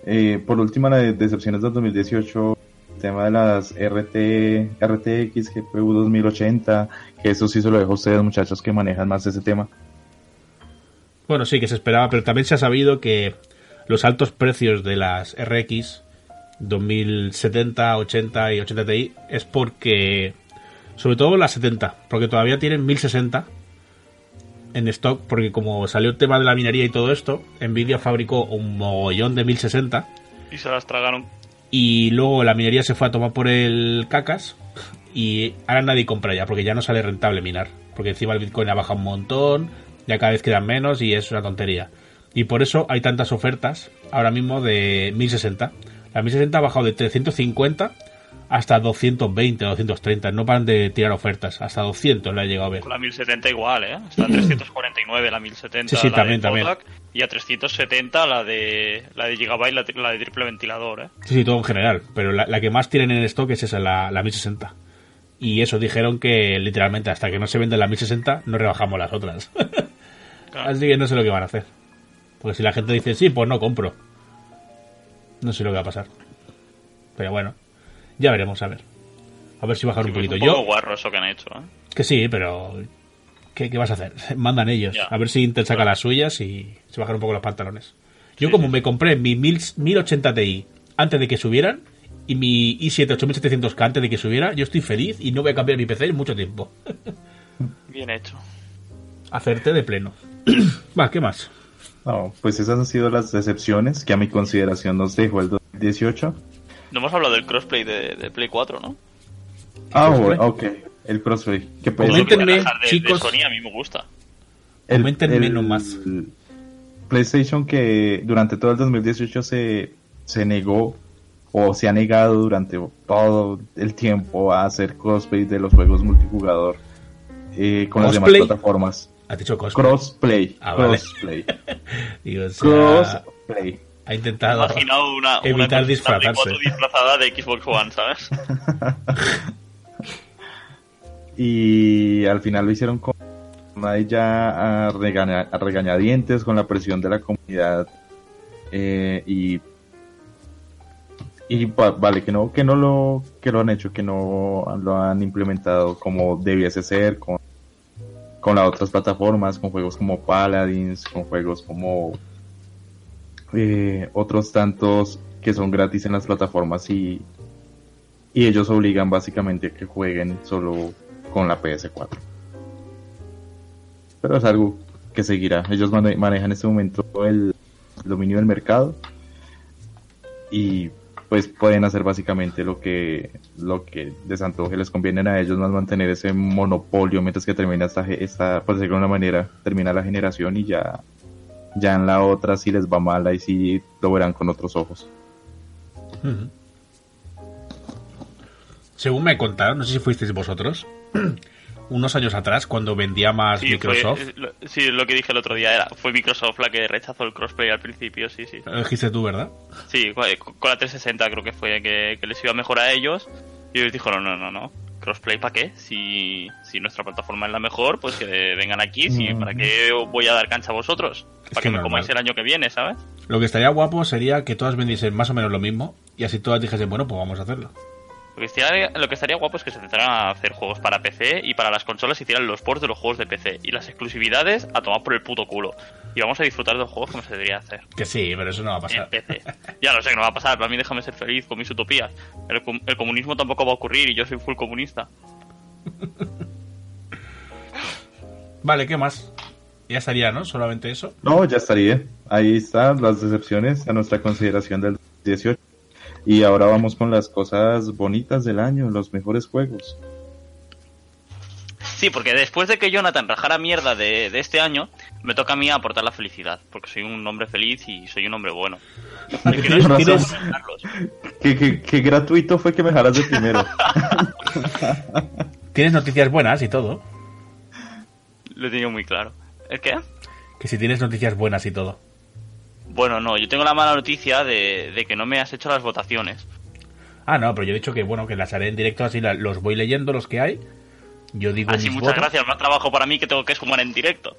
Eh, por último, las decepciones del 2018, el tema de las RT, RTX, GPU 2080, que eso sí se lo dejo a ustedes, muchachos, que manejan más ese tema. Bueno, sí, que se esperaba, pero también se ha sabido que los altos precios de las RX 2070, 80 y 80 Ti es porque, sobre todo las 70, porque todavía tienen 1060 en stock, porque como salió el tema de la minería y todo esto, Nvidia fabricó un mogollón de 1060 Y se las tragaron. y luego la minería se fue a tomar por el cacas y ahora nadie compra ya porque ya no sale rentable minar porque encima el bitcoin ha bajado un montón ya cada vez quedan menos y es una tontería y por eso hay tantas ofertas ahora mismo de 1060 la 1060 ha bajado de 350 hasta 220 o 230 no paran de tirar ofertas hasta 200 la he llegado a ver la 1070 igual, ¿eh? Está a 349 la 1070 Sí, sí, la también, de también. Y a 370 la de la de Gigabyte, la, la de triple ventilador, ¿eh? Sí, sí, todo en general. Pero la, la que más tienen en stock es esa, la, la 1060. Y eso dijeron que literalmente hasta que no se vende la 1060 no rebajamos las otras. Claro. Así que no sé lo que van a hacer. Porque si la gente dice sí, pues no compro. No sé lo que va a pasar. Pero bueno, ya veremos, a ver. A ver si bajan Sí, un poquito. un poco Yo, guarro eso que han hecho, ¿eh? que sí, pero ¿qué, qué vas a hacer? Mandan ellos. A ver si Intel saca las suyas y se bajan un poco los pantalones. Yo como me compré mi 1000 1080 Ti antes de que subieran y mi i7 8700K antes de que subiera, yo estoy feliz y no voy a cambiar mi PC en mucho tiempo. Bien hecho. Hacerte de pleno. Va, ¿qué más? No, pues esas han sido las decepciones que a mi consideración nos dejó el 2018. No hemos hablado del crossplay de, de Play 4, ¿no? Ah, bueno, ok, el crossplay. Que pues, Coméntenme, chicos. De Sony a mí me gusta. el- Coméntenme el nomás. PlayStation que durante todo el 2018 se, se negó o se ha negado durante todo el tiempo a hacer crossplay de los juegos multijugador eh, con las demás plataformas. Has dicho cosplay. Crossplay. Ah, vale. crossplay. Digo, o sea, crossplay. ha intentado imaginado una, una evitar Play disfrazarse. 4 disfrazada de Xbox One, ¿sabes? Y al final lo hicieron con ahí ya a, regaña- a regañadientes con la presión de la comunidad eh, y y va- vale que no que no lo que lo han hecho que no lo han implementado como debiese ser con con las otras plataformas con juegos como Paladins con juegos como eh, otros tantos que son gratis en las plataformas y y ellos obligan básicamente a que jueguen solo con la PS4. Pero es algo que seguirá. Ellos mane- manejan en este momento el dominio del mercado y pues pueden hacer básicamente lo que lo que les antoje les conviene a ellos más mantener ese monopolio mientras que termina esta esta por de una manera termina la generación y ya ya en la otra si les va mal ahí sí lo verán con otros ojos. Según me contaron, no sé si fuisteis vosotros, unos años atrás, cuando vendía más Sí, Microsoft, Fue, lo- sí, lo que dije el otro día era, fue Microsoft la que rechazó el crossplay al principio, sí, sí. lo dijiste tú, ¿verdad? Sí, con con la 360 creo que fue que, que les iba mejor a ellos. Y ellos dijeron, no, no, no. ¿Crossplay para qué? Si, si nuestra plataforma es la mejor, pues que vengan aquí. Si, ¿Para qué voy a dar cancha a vosotros? Es Para que que me comáis el año que viene, ¿sabes? Lo que estaría guapo sería que todas vendiesen más o menos lo mismo y así todas dijesen, bueno, pues vamos a hacerlo. Lo que, estaría, lo que estaría guapo es que se intentaran a hacer juegos para PC y para las consolas hicieran los ports de los juegos de PC. Y las exclusividades a tomar por el puto culo. Y vamos a disfrutar de los juegos como se debería hacer. Que sí, pero eso no va a En pasar. PC. Ya lo sé que no va a pasar, pero a mí déjame ser feliz con mis utopías. El, com- el comunismo tampoco va a ocurrir y yo soy full comunista. Vale, ¿qué más? Ya estaría, ¿no? Solamente eso. No, ya estaría. Ahí están las decepciones a nuestra consideración del 18. Y ahora vamos con las cosas bonitas del año, los mejores juegos. Sí, porque después de que Jonathan rajara mierda de, de este año, me toca a mí aportar la felicidad. Porque soy un hombre feliz y soy un hombre bueno. Que no es. Qué, qué- qué gratuito fue que me dejaras de primero. Tienes noticias buenas y todo. Lo he tenido muy claro. ¿El qué? Que si tienes noticias buenas y todo. Bueno, no, yo tengo la mala noticia de, de que no me has hecho las votaciones. Ah, no, pero yo he dicho que bueno, que las haré en directo, así la- los voy leyendo los que hay. Yo digo Así, mis muchas votos. gracias, más trabajo para mí que tengo que sumar en directo.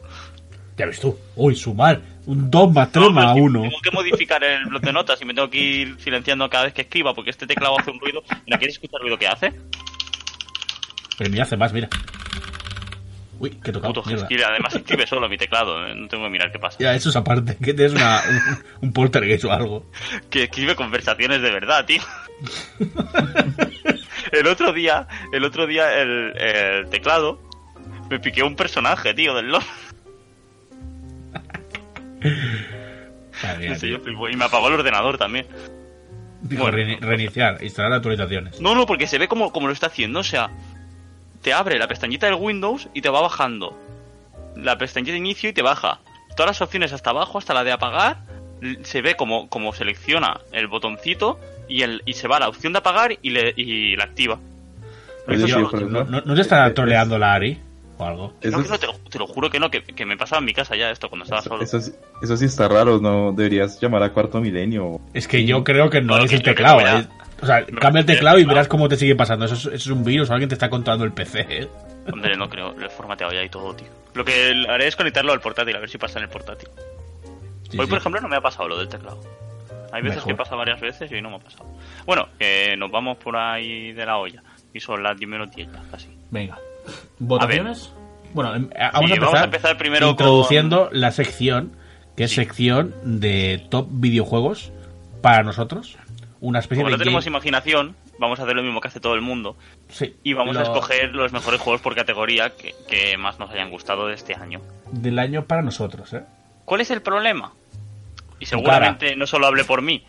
Ya ves tú. Uy, sumar. Un 2 más 3 No, pero más si 1. Tengo que modificar el blog de notas y me tengo que ir silenciando cada vez que escriba porque este teclado hace un ruido. Mira, ¿quieres escuchar el ruido que hace? Pero mira, hace más, mira. Uy, que tocado. Puto escribe, además escribe solo mi teclado, eh, no tengo que mirar qué pasa. Ya, eso es aparte. Que tienes una, un, un poltergeist o algo. Que escribe conversaciones de verdad, tío. el otro día, el otro día el, el teclado me piqueó un personaje, tío, del LOL. Madre mía, En serio, tío. flipo. Y me apagó el ordenador también. Dijo, Bueno. reini- reiniciar, instalar actualizaciones. No, no, porque se ve como, como lo está haciendo. O sea, te abre la pestañita del Windows y te va bajando. La pestañita de inicio y te baja. Todas las opciones hasta abajo, hasta la de apagar, se ve como, como selecciona el botoncito y, el, y se va a la opción de apagar y, le, y la activa. Pero ¿no, no- no, no te está es- troleando la Ari? ¿O algo? Eso, No, que no, te, lo, te lo juro que no, que, que me pasaba en mi casa ya esto cuando estaba eso, solo. eso sí- eso sí está raro, ¿no? Deberías llamar a Cuarto Milenio. Es que yo creo que no es que el teclado. ¿Eh? O sea, No, cambia el que- teclado y verás cómo te sigue pasando. Eso es, eso es un virus o alguien te está controlando el PC. ¿eh? Hombre, no creo, lo he formateado ya y todo, tío. Lo que haré es conectarlo al portátil, a ver si pasa en el portátil. Sí, hoy, sí. por ejemplo, no me ha pasado lo del teclado. Hay veces Mejor. que pasa varias veces y hoy no me ha pasado. Bueno, que nos vamos por ahí de la olla. Y son las 10 menos 10 ya, casi. Venga. ¿Votaciones? Bueno, em, eh, vamos, a Sí, empezar vamos a empezar primero introduciendo la sección, que es Sí. sección de top videojuegos para nosotros. Una especie Como de no tenemos game- imaginación, vamos a hacer lo mismo que hace todo el mundo. Sí, Y vamos a escoger los mejores juegos por categoría que, que más nos hayan gustado de este año. del año para nosotros, ¿eh? ¿Cuál es el problema? Y seguramente no solo hable por mí,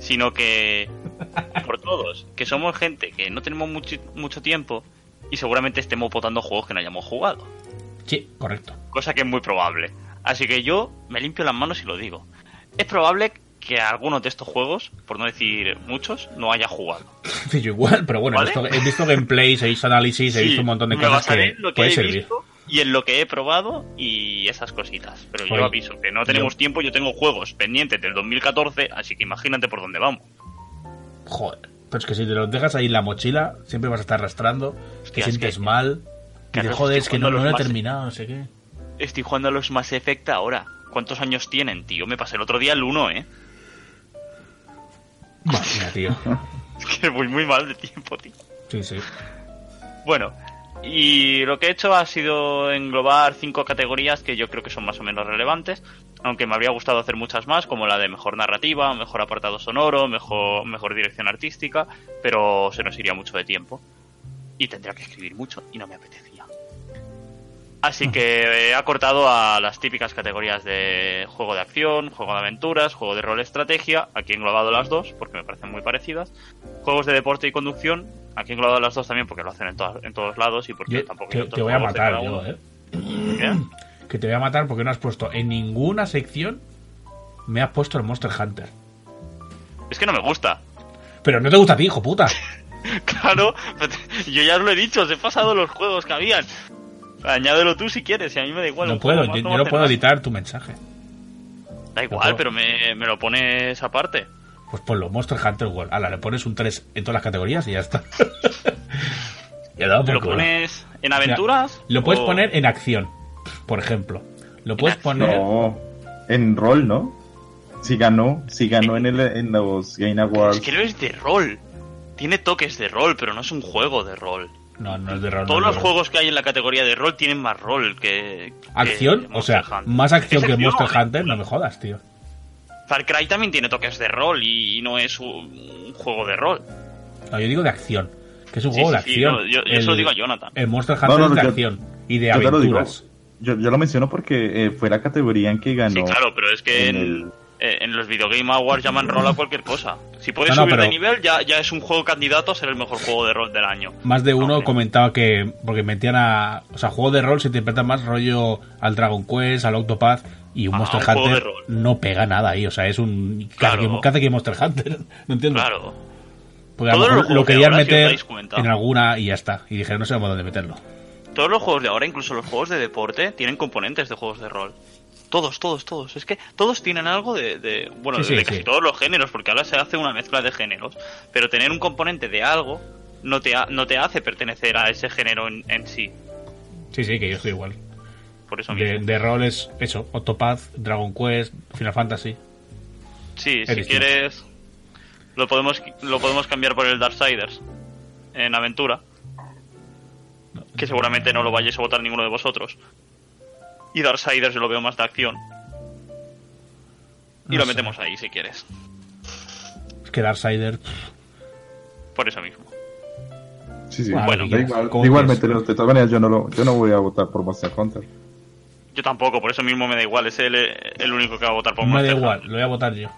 sino que por todos, que somos gente que no tenemos mucho, mucho tiempo y seguramente estemos votando juegos que no hayamos jugado. Sí, correcto. Cosa que es muy probable. Así que yo me limpio las manos y lo digo. Es probable que algunos de estos juegos, por no decir muchos, no haya jugado. Sí, yo igual, pero bueno, ¿Vale? he, visto, he visto gameplays, he visto análisis, he visto un montón de cosas que lo que puede he servir. visto y en lo que he probado y esas cositas. Pero Oye, yo aviso que no tenemos yo- tiempo, yo tengo juegos pendientes del 2014, así que imagínate por dónde vamos. Joder, pero es que si te los dejas ahí en la mochila, siempre vas a estar arrastrando, te Hostia, es sientes que- mal, que te joder, es que no, no lo he terminado, no sé qué. Estoy jugando a los Mass Effect ahora. ¿Cuántos años tienen, tío? Me pasé el otro día el 1, ¿eh? Mía, tío. Es que voy muy mal de tiempo, tío. Sí, sí. Bueno, y lo que he hecho ha sido englobar cinco categorías que yo creo que son más o menos relevantes, aunque me habría gustado hacer muchas más, como la de mejor narrativa, mejor apartado sonoro, mejor, mejor dirección artística, pero se nos iría mucho de tiempo. Y tendría que escribir mucho y no me apetecía. Así que he acortado a las típicas categorías de juego de acción, juego de aventuras, juego de rol estrategia, aquí he englobado las dos porque me parecen muy parecidas, juegos de deporte y conducción, aquí he englobado las dos también porque lo hacen en, to- en todos lados y porque Yo tampoco te, te voy a matar, yo, eh. ¿Qué? Que te voy a matar porque no has puesto en ninguna sección me has puesto el Monster Hunter. Es que no me gusta. Pero no te gusta a ti, hijo puta. Claro, yo ya os lo he dicho, os he pasado los juegos que habían. Añádelo tú si quieres, y a mí me da igual. no puedo, yo, no yo puedo editar tu mensaje. Da igual, pero me, me lo pones aparte. Pues ponlo, Monster Hunter World. Ala, le pones un 3 en todas las categorías y ya está. ya dado por ¿Lo culo. pones en aventuras? Lo puedes o- poner en acción, por ejemplo. Lo puedes poner. No, en rol, ¿no? Si ganó, si ganó en, el, en los Game Awards. Es que no es de rol. Tiene toques de rol, pero no es un juego de rol. No, no es de rol. Todos no los rol. juegos que hay en la categoría de rol tienen más rol que. que Acción, o sea, Hunter. más acción que Monster. Hunter, no me jodas, tío. Far Cry también tiene toques de rol y, no es un, juego de rol. No, yo digo de acción. Que es un Sí, juego de sí, acción. no, yo- yo se lo digo a Jonathan. El Monster Hunter No, no, es de yo- acción y de yo te lo digo. aventuras. Yo, yo lo menciono porque eh, fue la categoría en que ganó. Sí, claro, pero es que en en, el- eh, en los Video Game Awards llaman rol a cualquier cosa. Si puedes No, no, subir de nivel, ya, ya es un juego candidato a ser el mejor juego de rol del año. Más de uno comentaba que. Porque metían a. O sea, juego de rol se interpreta más rollo al Dragon Quest, al Octopath. Y un Ah, Monster un Hunter no pega nada ahí. O sea, es un. ¿Qué hace Claro. que- qué hace que Monster Hunter? No entiendo. Claro. Porque a lo mejor lo querían si meter en alguna y ya está. Y dijeron, no sabemos dónde meterlo. Todos los juegos de ahora, incluso los juegos de deporte, tienen componentes de juegos de rol. Todos, todos, todos. Es que todos tienen algo de. de- bueno, Sí, sí, de casi sí. todos los géneros, porque ahora se hace una mezcla de géneros. Pero tener un componente de algo no te, ha- no te hace pertenecer a ese género en, en sí. Sí, sí, que yo estoy igual. Por eso De, mismo. de roles, eso, Octopath, Dragon Quest, Final Fantasy. Sí, es si distinto. quieres. Lo podemos, lo podemos cambiar por el Darksiders en aventura. Que seguramente no lo vayáis a votar ninguno de vosotros. Y Darksiders yo lo veo más de acción. Y No lo sé. metemos ahí si quieres. Es que Darksider. pff, Por eso mismo. Sí, sí. Bueno, Bueno, da quieras, igual, igualmente, de todas maneras, yo no, lo, yo no voy a votar por Monster Hunter. Yo tampoco, por eso mismo me da igual. Es el, el único que va a votar por me da Monster igual, Hunter. lo voy a votar yo.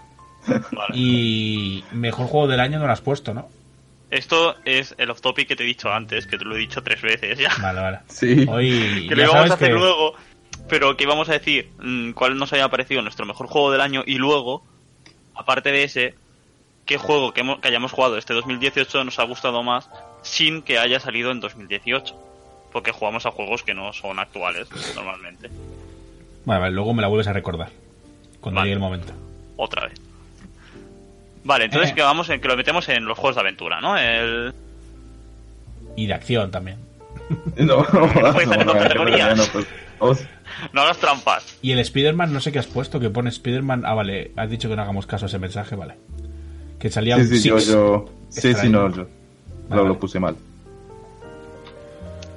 Vale. Y mejor juego del año no lo has puesto, ¿no? Esto es el off topic que te he dicho antes, que te lo he dicho tres veces ya. Vale, vale. Sí. Hoy que lo íbamos a hacer que luego, pero que íbamos a decir mm, cuál nos haya parecido nuestro mejor juego del año y luego, aparte de ese, qué juego que, hemos- que hayamos jugado este 2018 nos ha gustado más sin que haya salido en 2018. Porque jugamos a juegos que no son actuales normalmente. Vale, vale, luego me la vuelves a recordar. Cuando Vale. llegue el momento. Otra vez. Vale, entonces Eh. que vamos en, que lo metemos en los juegos de aventura, ¿no? El... Y de acción también. No, no, no, pues, No hagas trampas. Y el Spider-Man, no sé qué has puesto, que pone Spider-Man. Ah, vale, has dicho que no hagamos caso a ese mensaje, vale. Que salía Sí, un sí, Six. yo. Sí, sí, no, yo. Vale, Lo, vale. lo puse mal.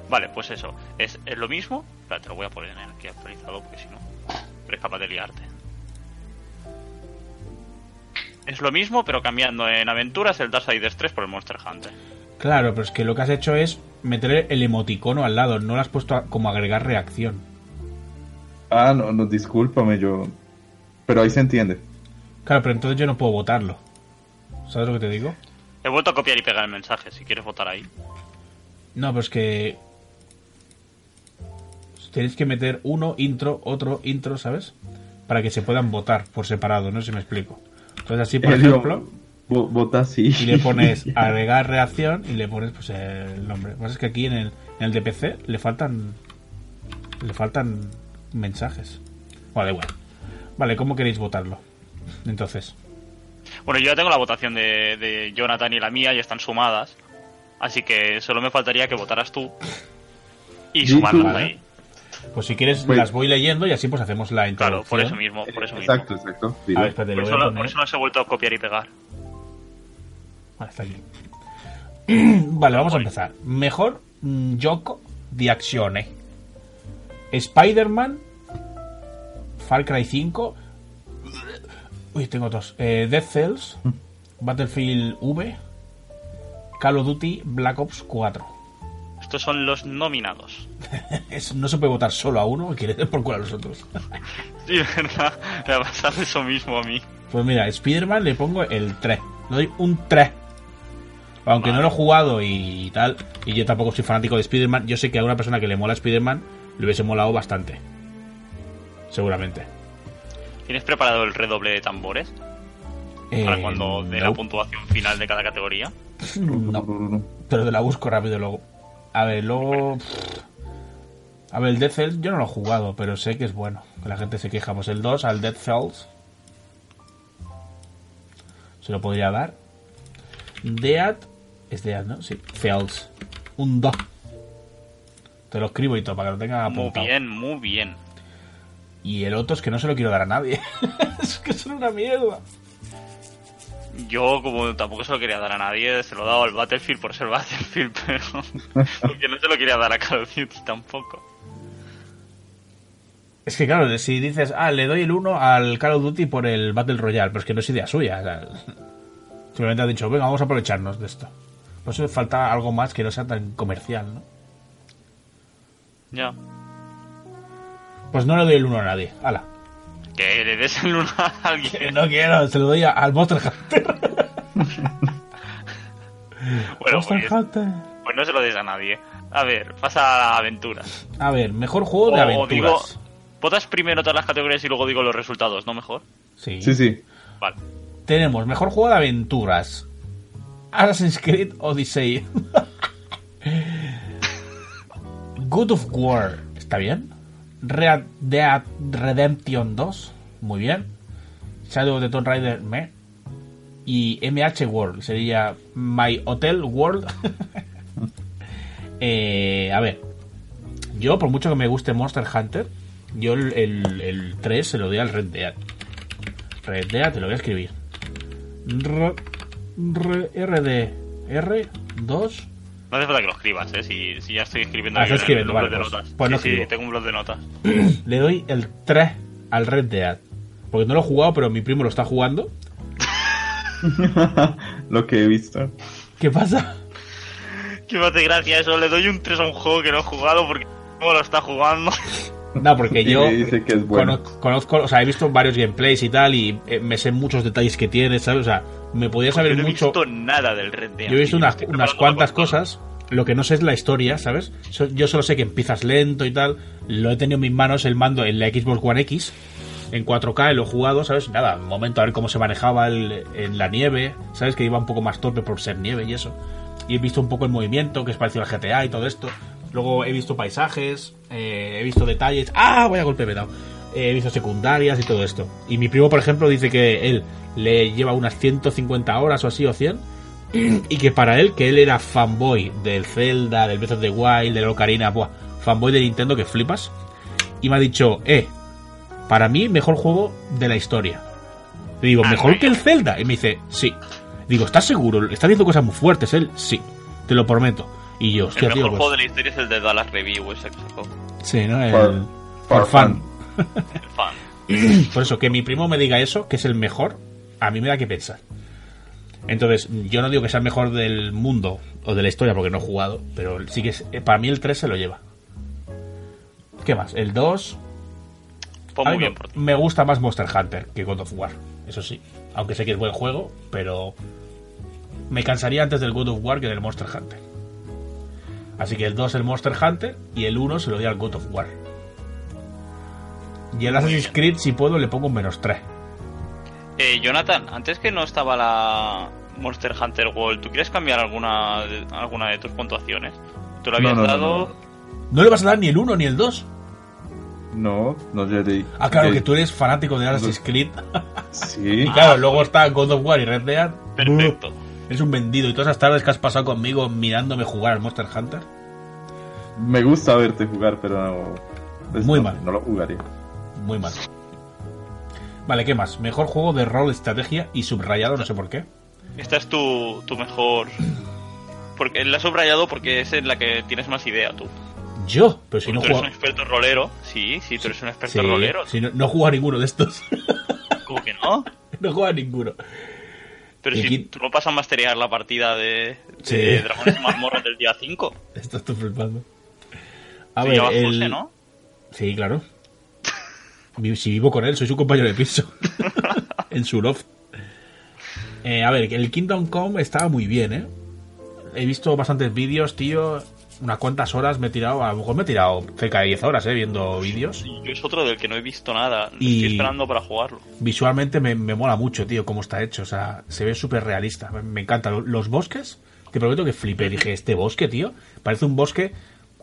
Vale, pues eso. Es, es lo mismo. Espera, te lo voy a poner aquí actualizado porque si no, eres capaz de liarte. Es lo mismo, pero cambiando en aventuras el Darksiders 3 por el Monster Hunter. Claro, pero es que lo que has hecho es meter el emoticono al lado, no lo has puesto a- como agregar reacción. Ah, no, no, discúlpame, yo. Pero ahí se entiende. Claro, pero entonces yo no puedo votarlo. ¿Sabes lo que te digo? He vuelto a copiar y pegar el mensaje, si quieres votar ahí. No, pues que. Tenéis que meter uno, intro, otro, intro, ¿sabes? Para que se puedan votar por separado, no sé si me explico. Entonces, así, por Helio, ejemplo, vo- Vota sí. y le pones agregar reacción y le pones pues el nombre. Lo que pasa es que aquí en el, en el DPC le faltan. Le faltan mensajes. Bueno, da igual. Vale, ¿cómo queréis votarlo? Entonces. Bueno, yo ya tengo la votación de, de Jonathan y la mía, ya están sumadas. Así que solo me faltaría que votaras tú. Y sumarlas ahí. Pues si quieres Pues- las voy leyendo y así pues hacemos la Claro, introducción. por eso mismo, por eso mismo. Exacto, exacto. A ver, espérate, Por eso, no- poner... por eso no se ha vuelto a copiar y pegar. Vale, está aquí. vale, vamos a empezar. Mejor mm, gioco di azione. Spider-Man, Far Cry 5, uy, tengo dos. Eh, Dead Cells, Battlefield V, Call of Duty, Black Ops 4. Estos son los nominados. Es- no se puede votar solo a uno, quiere dar por culo a los otros. Sí, verdad. Me ha pasado eso mismo a mí. Pues mira, Spider-Man le pongo el 3. Le doy un 3. Aunque Vale. no lo he jugado y tal, y yo tampoco soy fanático de Spider-Man, yo sé que a una persona que le mola Spider-Man le hubiese molado bastante. Seguramente. ¿Tienes preparado el redoble de tambores? Para Eh, cuando dé no, la puntuación final de cada categoría. no, pero te la busco rápido luego. A ver, luego... A ver, el Dead Cells yo no lo he jugado, pero sé que es bueno. Que la gente se queja. Pues el 2 al Dead Cells. Se lo podría dar. Dead. Es Dead, ¿no? Sí. Cells. Un 2. Te lo escribo y todo para que lo tenga Muy apuntado. bien, muy bien. Y el otro es que no se lo quiero dar a nadie. es que son una mierda. Yo, como tampoco se lo quería dar a nadie, se lo he dado al Battlefield por ser Battlefield, pero. Porque no se lo quería dar a Call of Duty tampoco. Es que claro, si dices, ah, le doy el 1 al Call of Duty por el Battle Royale, pero es que no es idea suya. o sea, simplemente ha dicho, venga, vamos a aprovecharnos de esto. Por eso falta algo más que no sea tan comercial, ¿no? Ya. Pues no le doy el 1 a nadie. Hala. Que le des el uno a Que alguien. no quiero, se lo doy a- al Monster Hunter. Bueno, Monster pues, Hunter. pues no se lo des a nadie. A ver, pasa a aventuras. A ver, mejor juego de aventuras. digo, votas primero todas las categorías y luego digo los resultados, ¿no mejor? Sí. Sí, sí. Vale. Tenemos mejor juego de aventuras. Assassin's Creed Odyssey. God of War. ¿Está bien? Red Dead Redemption 2, muy bien. Shadow of the Tomb Raider, me. Y MH World, sería My Hotel World. Eh, a ver, yo por mucho que me guste Monster Hunter, yo el, el, el 3 se lo doy al Red Dead. Red Dead, te lo voy a escribir. R, R, RD, R2. No hace falta que lo escribas, ¿eh? Si, si ya estoy escribiendo Ah, en el escribiendo, blog vale, de pues- notas. pues no sí, sí, escribo. tengo un blog de notas. Le doy el 3 al Red Dead. Porque no lo he jugado, pero mi primo lo está jugando. Lo que he visto. ¿Qué pasa? Que me hace gracia eso. Le doy un 3 a un juego que no he jugado porque no lo está jugando. No, porque yo dice que es bueno. cono- conozco, o sea, he visto varios gameplays y tal, y eh, me sé muchos detalles que tiene, ¿sabes? O sea, me podía saber Yo no he mucho. visto nada del Red Dead. Yo he visto unas, unas cuantas cosas. Lo que no sé es la historia, ¿sabes? So- Yo solo sé que empiezas lento y tal. Lo he tenido en mis manos el mando en la Xbox One X. En 4K lo he jugado, ¿sabes? Nada, un momento a ver cómo se manejaba el- en la nieve, ¿sabes? Que iba un poco más torpe por ser nieve y eso. Y he visto un poco el movimiento, que es parecido al GTA y todo esto. Luego he visto paisajes, eh, he visto detalles. ¡Ah! Voy a golpe. Eh, he visto secundarias y todo esto. Y mi primo, por ejemplo, dice que él le lleva unas 150 horas o así o 100 y que para él, que él era fanboy del Zelda, del Breath of the Wild, del Ocarina, buah, fanboy de Nintendo que flipas. Y me ha dicho, eh, para mí, mejor juego de la historia. Le digo, Ah, ¿mejor que el Zelda? Y me dice, sí. Digo, ¿estás seguro? ¿Está diciendo cosas muy fuertes él? Sí, te lo prometo. Y yo, El hostia, mejor tío, juego pues, de la historia es el de Dallas Review, ese que sacó. Sí, ¿no? El- For- for for fun. El fan. Por eso, que mi primo me diga eso, que es el mejor, a mí me da que pensar. Entonces, yo no digo que sea el mejor del mundo o de la historia porque no he jugado, pero sí que es, eh, para mí el 3 se lo lleva. ¿Qué más? El 2. Pues a muy mí bien me- por ti. me gusta más Monster Hunter que God of War, eso sí. Aunque sé que es buen juego, pero me cansaría antes del God of War que del Monster Hunter. Así que el 2 el Monster Hunter y el 1 se lo doy al God of War. Y el Assassin's Creed, si puedo, le pongo un menos 3. Eh, Jonathan, antes que no estaba la Monster Hunter World, ¿tú quieres cambiar alguna de, alguna de tus puntuaciones? ¿Tú le No, habías no, no, dado? no. ¿No le vas a dar ni el 1 ni el 2? No, no le di. Ah, claro, que tú eres fanático de Assassin's Creed. Sí. Y claro, luego está God of War y Red Dead. Perfecto. Eres un vendido. Y todas esas tardes que has pasado conmigo mirándome jugar al Monster Hunter. Me gusta verte jugar, pero no. Muy no, mal. No lo jugaría. Muy mal. Vale, ¿qué más? Mejor juego de rol, estrategia y subrayado, no sé por qué. Esta es tu, tu mejor... Porque la he subrayado porque es en la que tienes más idea tú. Yo, pero si no tú eres un experto rolero. Sí, sí, tú eres un experto Sí, rolero. si no, no juego a ninguno de estos. ¿Cómo que no? no juego a ninguno. Pero Y si aquí- tú no pasas a masterear la partida de, Sí. de Dragones y Mazmorras del día 5. Esto estoy flipando. A ver, el... José, ¿no? Sí, claro. Si vivo con él, soy su compañero de piso. en su loft. Eh, a ver, el Kingdom Come estaba muy bien, ¿eh? He visto bastantes vídeos, tío. Unas cuantas horas me he tirado, a lo mejor me he tirado cerca de 10 horas, ¿eh? Viendo vídeos. Yo es otro del que no he visto nada. Y- Estoy esperando para jugarlo. Visualmente me, me mola mucho, tío, cómo está hecho. O sea, se ve súper realista. Me, me encanta. Los bosques, te prometo que flipé. Dije, este bosque, tío, parece un bosque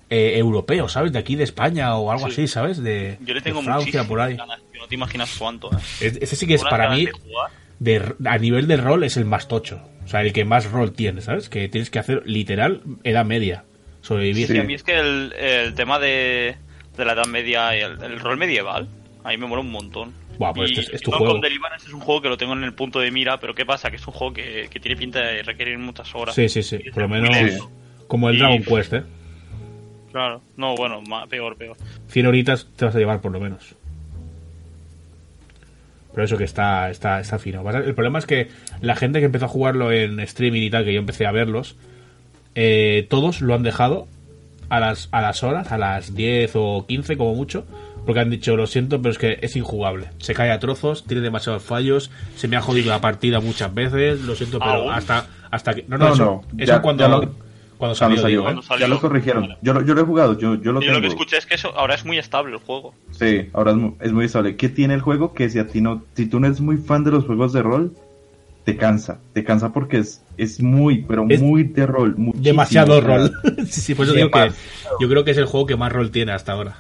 eh, europeo, ¿sabes? De aquí de España o algo Sí. así, ¿sabes? De, Yo le tengo de Francia, por ahí. ganas, que no te imaginas cuánto. ¿eh? Es- Ese sí que es para mí, de a nivel de rol, es el más tocho. O sea, el que más rol tiene, ¿sabes? Que tienes que hacer literal edad media. Sobrevivir. Sí, Sí. a mí es que el, el tema de, de la Edad Media y el, el rol medieval, a mí me mola un montón. Buah, pues y este es- es tu juego. Es un juego que lo tengo en el punto de mira, pero ¿qué pasa? Que es un juego que, que tiene pinta de requerir muchas horas. Sí, sí, sí. Por lo menos lento. como el Y- Dragon Quest, ¿eh? Claro. No, bueno, ma- peor, peor. 100 horitas te vas a llevar por lo menos. Pero eso que está, está, está fino. El problema es que la gente que empezó a jugarlo en streaming y tal, que yo empecé a verlos, eh, todos lo han dejado a las, a las horas, a las 10 o 15 como mucho, porque han dicho, lo siento, pero es que es injugable. Se cae a trozos, tiene demasiados fallos, se me ha jodido la partida muchas veces, lo siento, pero ¿Aún? hasta, hasta que... No, no, No, eso, no, eso ya- cuando, ya lo- cuando Cuando salió, salió, digo, ¿eh? Cuando salió. ya lo corrigieron. Yo, lo- yo lo he jugado, yo, yo lo Y tengo. lo que escuché es que eso ahora es muy estable el juego. Sí, ahora es muy, es muy estable. ¿Qué tiene el juego? Que si a ti no, si tú no eres muy fan de los juegos de rol, te cansa. Te cansa porque es, es muy, pero Es muy de rol. demasiado rol. sí, sí, por eso digo que yo creo que es el juego que más rol tiene hasta ahora.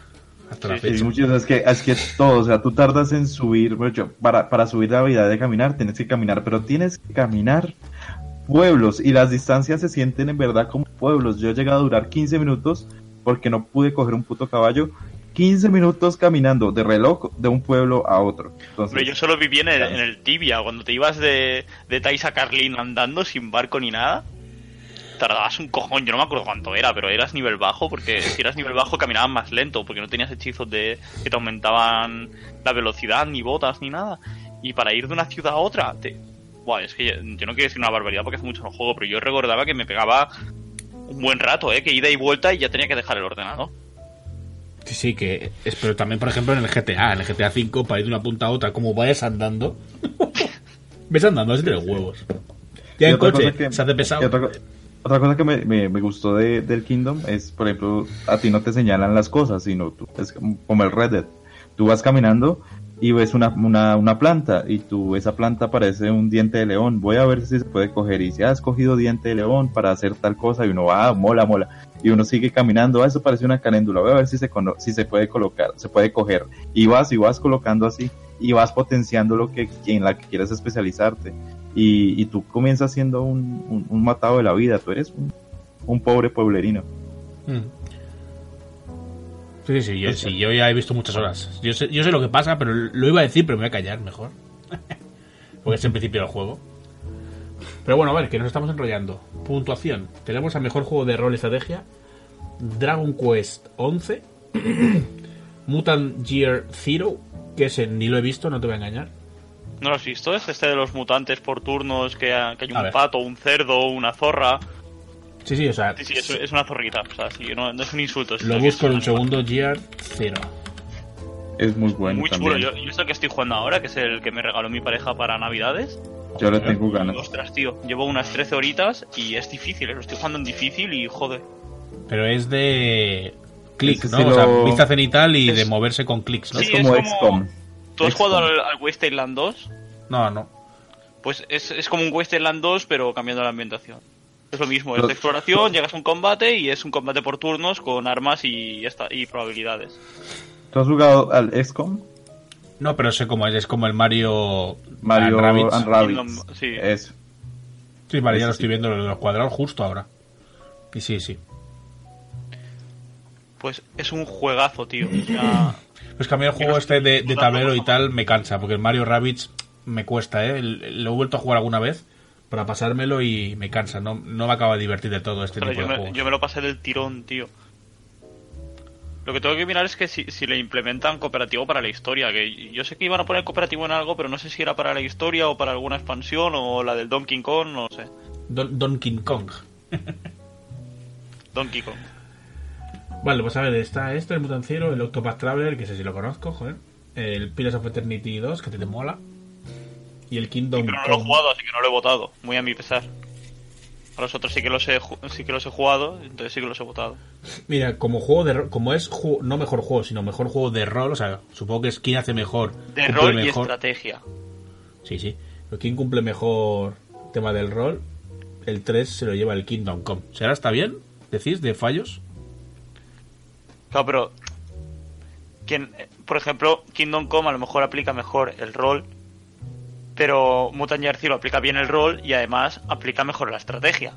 hasta la Sí, sí, fecha. Sí, es que, es que todo, o sea, tú tardas en subir, bueno, yo, para, para subir la habilidad de caminar tienes que caminar, pero tienes que caminar pueblos y las distancias se sienten en verdad como pueblos. Yo he llegado a durar 15 minutos porque no pude coger un puto caballo. 15 minutos caminando de reloj de un pueblo a otro. Entonces, Hombre, yo solo viví en el, en el Tibia, cuando te ibas de, de Tais a Carlin andando sin barco ni nada. Tardabas un cojón, yo no me acuerdo cuánto era, pero eras nivel bajo, porque si eras nivel bajo caminabas más lento, porque no tenías hechizos de que te aumentaban la velocidad, ni botas, ni nada. Y para ir de una ciudad a otra, te... Buah, es que yo no quiero decir una barbaridad porque hace mucho no juego, pero yo recordaba que me pegaba un buen rato, ¿eh? Que ida y vuelta y ya tenía que dejar el ordenador. Sí, sí, que es, pero también, por ejemplo, en el GTA, en el GTA 5, para ir de una punta a otra, como vayas andando, ves andando, así de los huevos. Ya Y en otra coche, cosa que- se hace pesado. Otra, co- otra cosa que me, me- me gustó de, del Kingdom es, por ejemplo, a ti no te señalan las cosas, sino tú, es como como el Red Dead. Tú vas caminando y ves una, una, una planta y tú, esa planta parece un diente de león. Voy a ver si se puede coger. Y si has cogido diente de león para hacer tal cosa y uno va, ah, mola, mola. Y uno sigue caminando, ah, eso parece una canéndula. Voy a ver si se, si se puede colocar, se puede coger. Y vas y vas colocando así y vas potenciando lo que en la que quieres especializarte y, tú comienzas siendo un, un, matado de la vida, tú eres un, un pobre pueblerino. Mm. Sí, sí, yo, sí, yo ya he visto muchas horas. Yo sé, yo sé lo que pasa, pero lo iba a decir, pero me voy a callar mejor. Porque es el principio del juego. Pero bueno, a ver, que nos estamos enrollando. Puntuación. Tenemos al mejor juego de rol y estrategia. Dragon Quest 11. Mutant Year Zero. Que ese ni lo he visto, no te voy a engañar. ¿No lo has visto? Es este de los mutantes por turnos, que, que hay A un ver. pato, un cerdo, una zorra. Sí, sí, o sea, Sí, sí, es, es una zorrita. O sea, sí, no, no es un insulto. es- lo busco en un segundo. Year Zero. Es muy bueno Muy también. chulo. Yo, yo es el que estoy jugando ahora, que es el que me regaló mi pareja para Navidades. Yo le tengo ganas. Ostras, tío. Llevo unas 13 horitas y es difícil, ¿eh? Lo estoy jugando en difícil y joder. Pero es de clic, ¿no? sí O sea, vista cenital y de moverse con clics, ¿no? Es Sí, como es como- XCOM. ¿Tú has XCOM. jugado al, al Wasteland 2? No, no. Pues es, es como un Wasteland 2, pero cambiando la ambientación. Es lo mismo, es de exploración, llegas a un combate y es un combate por turnos con armas y, esta, y probabilidades. ¿Tú has jugado al XCOM? No, pero sé cómo es, es como el Mario, Mario and Rabbids. and Rabbids. Sí. Eso. Sí, vale, ya lo sí. estoy viendo, los cuadrados justo ahora. Y sí, sí. Pues es un juegazo, tío. O sea, Pues que a mí el juego este de, de tablero y tal me cansa, porque el Mario Rabbids me cuesta, ¿eh? Lo he vuelto a jugar alguna vez para pasármelo y me cansa. No, no me acaba de divertir de todo este Pero tipo yo, de me, juegos. yo me lo pasé del tirón, tío. Lo que tengo que mirar es que si, si le implementan cooperativo para la historia. Que yo sé que iban a poner cooperativo en algo, pero no sé si era para la historia o para alguna expansión o la del Donkey Kong, no sé. Don, Donkey Kong. Donkey Kong. Vale, pues a ver, está este, el Mutanciero, el Octopath Traveler, que sé si lo conozco, joder. El Pillars of Eternity 2, que te, te mola. Y el Kingdom Pero no lo he jugado, así que no lo he votado. Muy a mi pesar. A los otros sí que los he, sí que los he jugado, entonces sí que los he votado. Mira, como juego de como es ju- no mejor juego, sino mejor juego de rol, o sea, supongo que es quien hace mejor. De rol y mejor. estrategia. Sí, sí. Pero quien cumple mejor tema del rol, el 3 se lo lleva el Kingdom Come. ¿Será está bien? ¿Decís? ¿De fallos? Claro, pero. Quien, eh, por ejemplo, Kingdom Come a lo mejor aplica mejor el rol. Pero Mutant Year Zero aplica bien el rol y además aplica mejor la estrategia.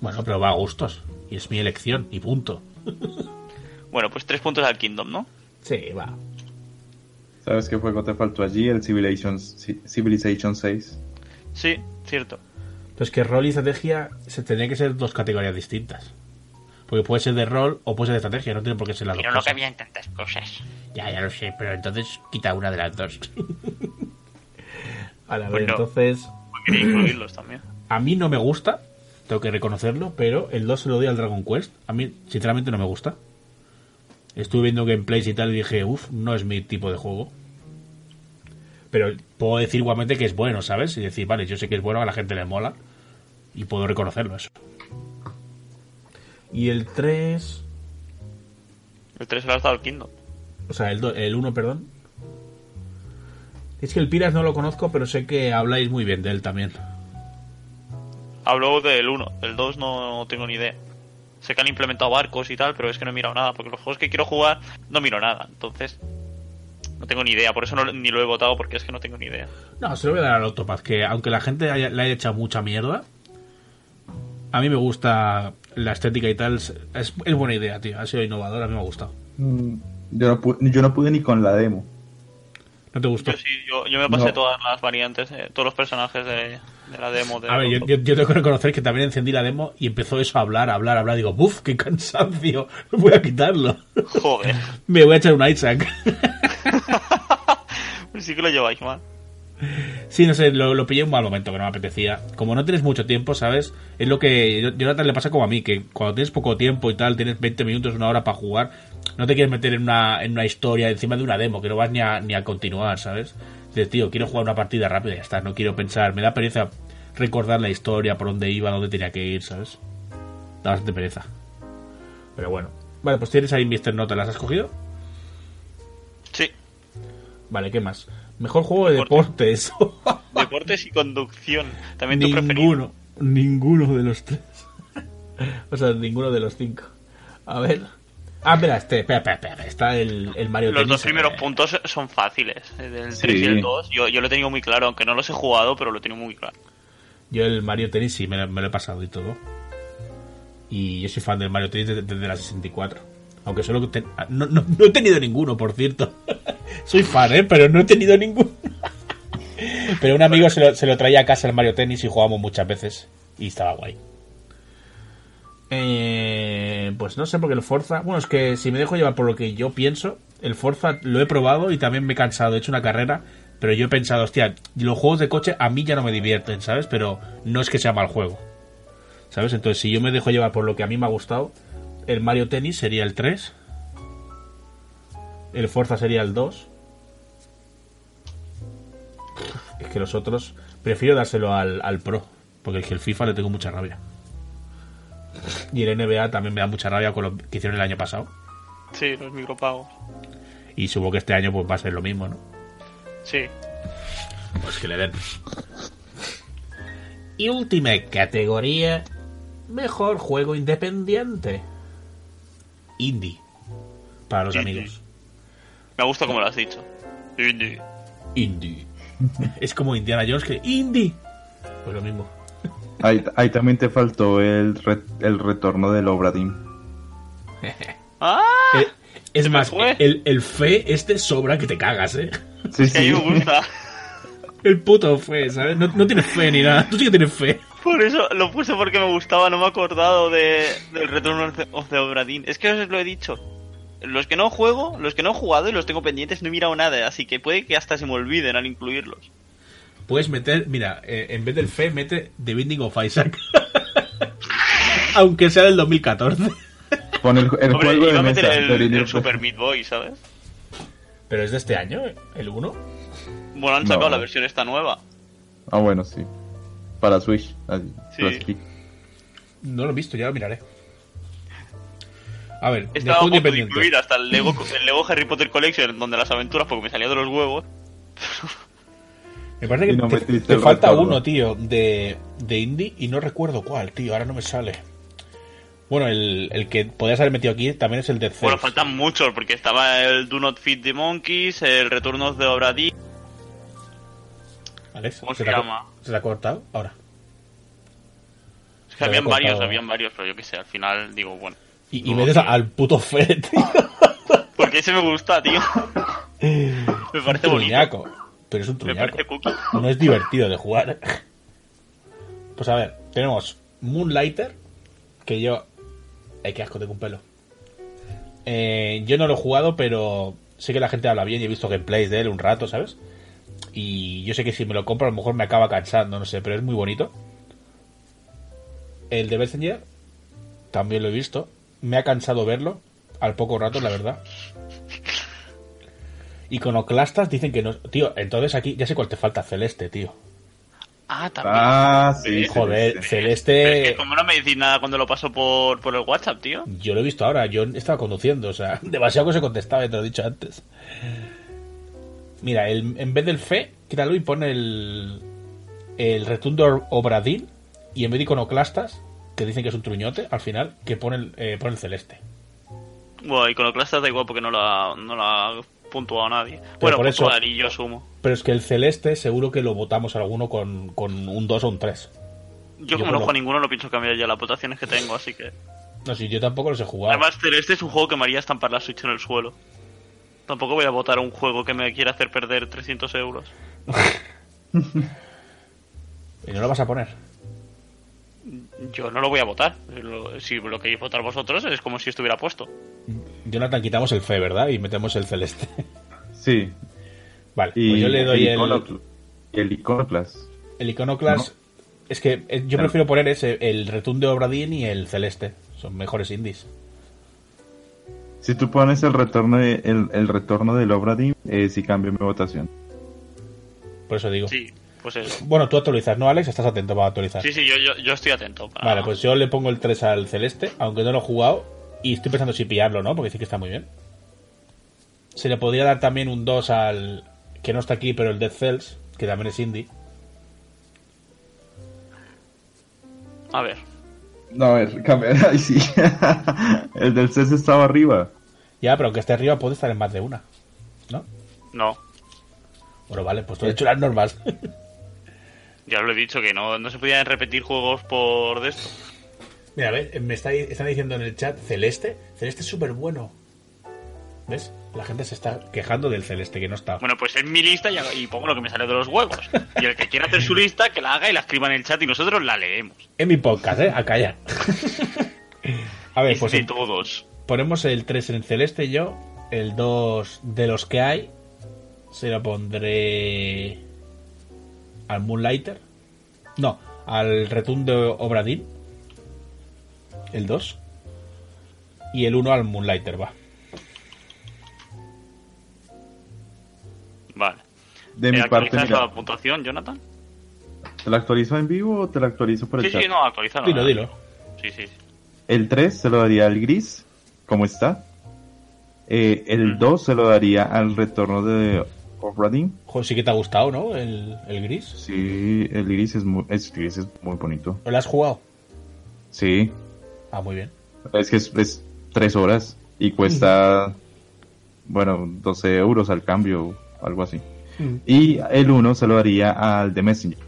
Bueno, pero va a gustos. Y es mi elección, y punto. Bueno, pues tres puntos al Kingdom, ¿no? Sí, va. ¿Sabes qué juego te faltó allí? El Civilization, Ci- Civilization 6. Sí, cierto. Pero es que rol y estrategia se tendría que ser dos categorías distintas. Porque puede ser de rol o puede ser de estrategia, no tiene por qué ser las Pero dos no cosas. cabían tantas cosas. Ya, ya lo sé, pero entonces quita una de las dos. A ver, Pues no. entonces... Pues quería incluirlos también. A mí no me gusta, tengo que reconocerlo, pero el 2 se lo doy al Dragon Quest. A mí, sinceramente, no me gusta. Estuve viendo gameplays y tal y dije, uff, no es mi tipo de juego. Pero puedo decir igualmente que es bueno, ¿sabes? Y decir, vale, yo sé que es bueno, a la gente le mola. Y puedo reconocerlo eso. Y el 3... El 3 se lo has dado al Kingdom. O sea, el, do- el 1, perdón. Es que el Piras no lo conozco, pero sé que habláis muy bien de él también. Hablo del 1, del 2 no tengo ni idea. Sé que han implementado barcos y tal, pero es que no he mirado nada, porque los juegos que quiero jugar no miro nada. Entonces, no tengo ni idea. Por eso no, ni lo he votado, porque es que no tengo ni idea. No, se lo voy a dar al Octopath, que aunque la gente haya- le haya echado mucha mierda, a mí me gusta la estética y tal. Es, es buena idea, tío. Ha sido innovador, a mí me ha gustado. Mm, Yo no, pu- yo no pude ni con la demo. ¿No te gustó? Yo sí, yo, yo me pasé No. todas las variantes, eh, todos los personajes de, de la demo. De A ver, yo, yo- yo tengo que reconocer que también encendí la demo y empezó eso a hablar, a hablar, a hablar. Digo, ¡buf! ¡Qué cansancio! Voy a quitarlo. Joder, Me voy a echar un Isaac. sí que lo lleváis mal. Sí, no sé, lo, lo pillé en un mal momento que no me apetecía. Como no tienes mucho tiempo, ¿sabes? Es lo que yo- Jonathan le pasa como a mí, que cuando tienes poco tiempo y tal, tienes 20 minutos, una hora para jugar, no te quieres meter en una, en una historia encima de una demo, que no vas ni a, ni a continuar, ¿sabes? Dices, tío, quiero jugar una partida rápida y ya está, no quiero pensar, me da pereza recordar la historia, por dónde iba, dónde tenía que ir, ¿sabes? Da bastante pereza. Pero bueno. Vale, pues tienes ahí Mr. No, ¿te las has cogido? Sí, Vale, ¿qué más? Mejor juego de Deporte. deportes. deportes y conducción. También tu preferido. Ninguno, ninguno de los tres. o sea, ninguno de los cinco. A ver. Ah, espera, este, espera, espera, espera, Está el, el Mario Los Tennis, dos primeros eh, puntos son fáciles. El del Sí. 3 y el 2, yo, yo lo he tenido muy claro, aunque no los he jugado, pero lo he tenido muy claro. Yo el Mario Tennis sí me, lo- me lo he pasado y todo. Y yo soy fan del Mario Tennis desde, desde la 64. Aunque solo no, no, he tenido ninguno, por cierto. soy fan, ¿eh? Pero no he tenido ninguno. pero un amigo se lo, se lo traía a casa el Mario Tennis y jugábamos muchas veces. Y estaba guay. Eh, pues no sé, porque el Forza. Bueno, es que si me dejo llevar por lo que yo pienso, el Forza lo he probado y también me he cansado. He hecho una carrera, pero yo he pensado, hostia, los juegos de coche a mí ya no me divierten, ¿sabes? Pero no es que sea mal juego, ¿sabes? Entonces, si yo me dejo llevar por lo que a mí me ha gustado, el Mario Tennis sería el 3, el Forza sería el 2. Es que los otros, prefiero dárselo al, al Pro, porque es que el FIFA le tengo mucha rabia. Y el NBA también me da mucha rabia con lo que hicieron el año pasado. Sí, los micropagos. Y supongo que este año pues va a ser lo mismo, ¿no? Sí. Pues que le den. Y última categoría. Mejor juego independiente. Indie. Para los Indie. amigos. Me gusta como lo has dicho. Indie. Indie. es como Indiana Jones que... Indie. Pues lo mismo. Ahí, ahí también te faltó el, re- el retorno del Obra Dinn. ¡Ah! Eh, es más, el, el fe este sobra que te cagas, ¿eh? Sí, Que a mí sí. me gusta. El puto fe, ¿sabes? No, no tienes fe ni nada. Tú sí que tienes fe. Por eso lo puse porque me gustaba, no me he acordado de, del Return of the- Obra Dinn. Es que os lo he dicho. Los que no juego, los que no he jugado y los tengo pendientes no he mirado nada, así que puede que hasta se me olviden al incluirlos. Puedes meter, mira, eh, en vez del fe, mete The Binding of Isaac. Aunque sea del 2014. Con el, el Hombre, juego iba de a meter mesa. el, de el Linear Super Meat Boy, ¿sabes? Pero es de este año, el 1. Bueno, han sacado No. la versión esta nueva. Ah, bueno, sí. Para Switch. así, Sí. No lo he visto, ya lo miraré. A ver, de Estaba a punto de incluir hasta el Lego, el Lego Harry Potter Collection, donde las aventuras, porque me salía de los huevos. Me parece que no te, falta retorno. uno, tío, de, de indie y no recuerdo cuál, tío, ahora no me sale. Bueno, el, el que podías haber metido aquí también es el de Bueno, Zeus. faltan muchos, porque estaba el Do Not Feed the Monkeys, el Return of the Obra Dinn. Alex, ¿Cómo ¿se, se te ha, llama? ¿Se te ha cortado? Ahora. Es que había habían varios, habían varios, pero yo qué sé, al final digo, bueno. Y, y metes al puto tío. Porque ese me gusta, tío. me parece un bonito. truñaco. Pero es un truñaco. No es divertido de jugar. Pues a ver, tenemos Moonlighter, que yo... Ay, qué asco, tengo un pelo. Eh, yo no lo he jugado, pero sé que la gente habla bien y he visto gameplays de él un rato, ¿sabes? Y yo sé que si me lo compro a lo mejor me acaba cansando, no sé, pero es muy bonito. El de Messenger también lo he visto. Me ha cansado verlo al poco rato, la verdad. Iconoclastas dicen que no. Tío, entonces aquí ya sé cuál te falta, Celeste, tío. Ah, también. Ah, sí. Joder, Celeste. Pero es Celeste. que como no me decís nada cuando lo paso por, por el WhatsApp, tío. Yo lo he visto ahora, yo estaba conduciendo, o sea, demasiado que se contestaba, ya te lo he dicho antes. Mira, el- en vez del fe, quítalo y pone el, el Return de Obradín y en vez de iconoclastas, que dicen que es un truñote, al final, que pone el, eh, pone el celeste. Bueno, Iconoclastas da igual porque no la, no la ha puntuado nadie. Bueno, por eso- puntuar y yo sumo. Pero es que el celeste seguro que lo votamos alguno con, con un 2 o un 3. Yo, Yo como no juego a ninguno, no pienso cambiar ya las votaciones que tengo, así que... No, si yo tampoco los he jugado. Además, Celeste es un juego que me haría estampar la Switch en el suelo. Tampoco voy a votar a un juego que me quiera hacer perder 300 euros. ¿Y no lo vas a poner? Yo no lo voy a votar. Si lo queréis votar vosotros, es como si estuviera puesto. Jonathan, quitamos el fe, ¿verdad? Y metemos el celeste. Sí. vale, Y pues yo le doy el, Iconocl- el Iconoclast. el Iconoclast. Es que eh, yo Claro. prefiero poner ese, el Return de Obradin y el celeste. Son mejores indies. Si tú pones el retorno de, el, el retorno del Obradin, eh, sí cambio mi votación. Por eso digo. Sí, pues eso. Bueno, tú actualizas, ¿no, Alex? Estás atento para actualizar. Sí, sí, yo, yo, yo estoy atento. para- Vale, pues yo le pongo el 3 al celeste, aunque no lo he jugado. Y estoy pensando si pillarlo, ¿no? Porque sí que está muy bien. Se le podría dar también un 2 al. que no está aquí, pero el Dead Cells, que también es indie. A ver. No, a ver, cambia. Ay, sí. el del CES estaba arriba. Ya, pero aunque esté arriba puede estar en más de una. ¿No? No. Bueno, vale, pues tú has hecho las normas. Ya lo he dicho, que no, no se podían repetir juegos por de esto. Mira, ¿ves? Me está, están diciendo en el chat Celeste. Celeste es súper bueno. ¿Ves? La gente se está quejando del Celeste, que no está. Bueno, pues en mi lista y, y pongo lo que me sale de los huevos. Y el que quiera hacer su lista, que la haga y la escriba en el chat y nosotros la leemos. En mi podcast, ¿eh? A callar. A ver, Es pues de en- todos. ponemos el 3 en celeste y yo. El 2 de los que hay. Se lo pondré. Al Moonlighter. No, al Return de Obradin. El 2. Y el 1 al Moonlighter, va. De mi parte, ¿Actualizas mira, la puntuación, Jonathan? ¿te la actualizo en vivo o te la actualizo por el Sí, chat? sí, no, actualiza. Dilo, dilo. Sí, sí. El 3 se lo daría al gris, como está. Eh, el Mm. 2 se lo daría al retorno de Obradin. Joder, sí que te ha gustado, ¿no? El, el gris. Sí, el gris es muy, es, gris es muy bonito. ¿Lo has jugado? Sí, Ah, muy bien. es que es, es 3 horas y cuesta, bueno, 12 euros al cambio, algo así. Y el 1 se lo daría al de Messenger.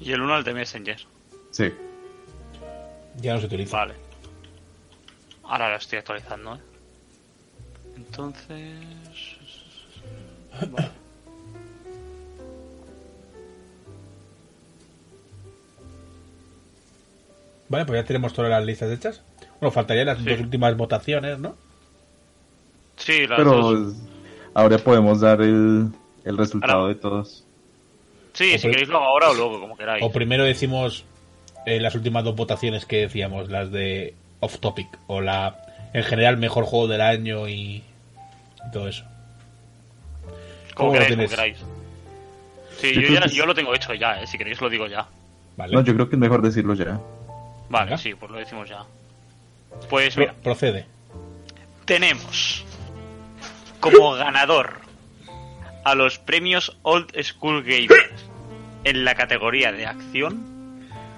Y el 1 al de Messenger. Sí. Ya no se utiliza. Vale. Ahora lo estoy actualizando, ¿eh? Entonces... Vale. Vale, pues ya tenemos todas las listas hechas. Bueno, faltarían las Sí. dos últimas votaciones, ¿no? Sí, las Pero dos. Ahora podemos dar el, el resultado Ahora. de todos. Sí, o si queréis lo hago ahora o luego, como queráis. O primero decimos eh, las últimas dos votaciones que decíamos, las de off topic, o la en general mejor juego del año y, y todo eso. ¿cómo como queráis, como queráis. Sí, Yo ya- que- yo lo tengo hecho ya, ¿eh? Si queréis lo digo ya. Vale. No, yo creo que es mejor decirlo ya. Vale, Venga. sí, pues lo decimos ya. Pues mira, procede. tenemos como ganador a los premios Old School Gamers en la categoría de acción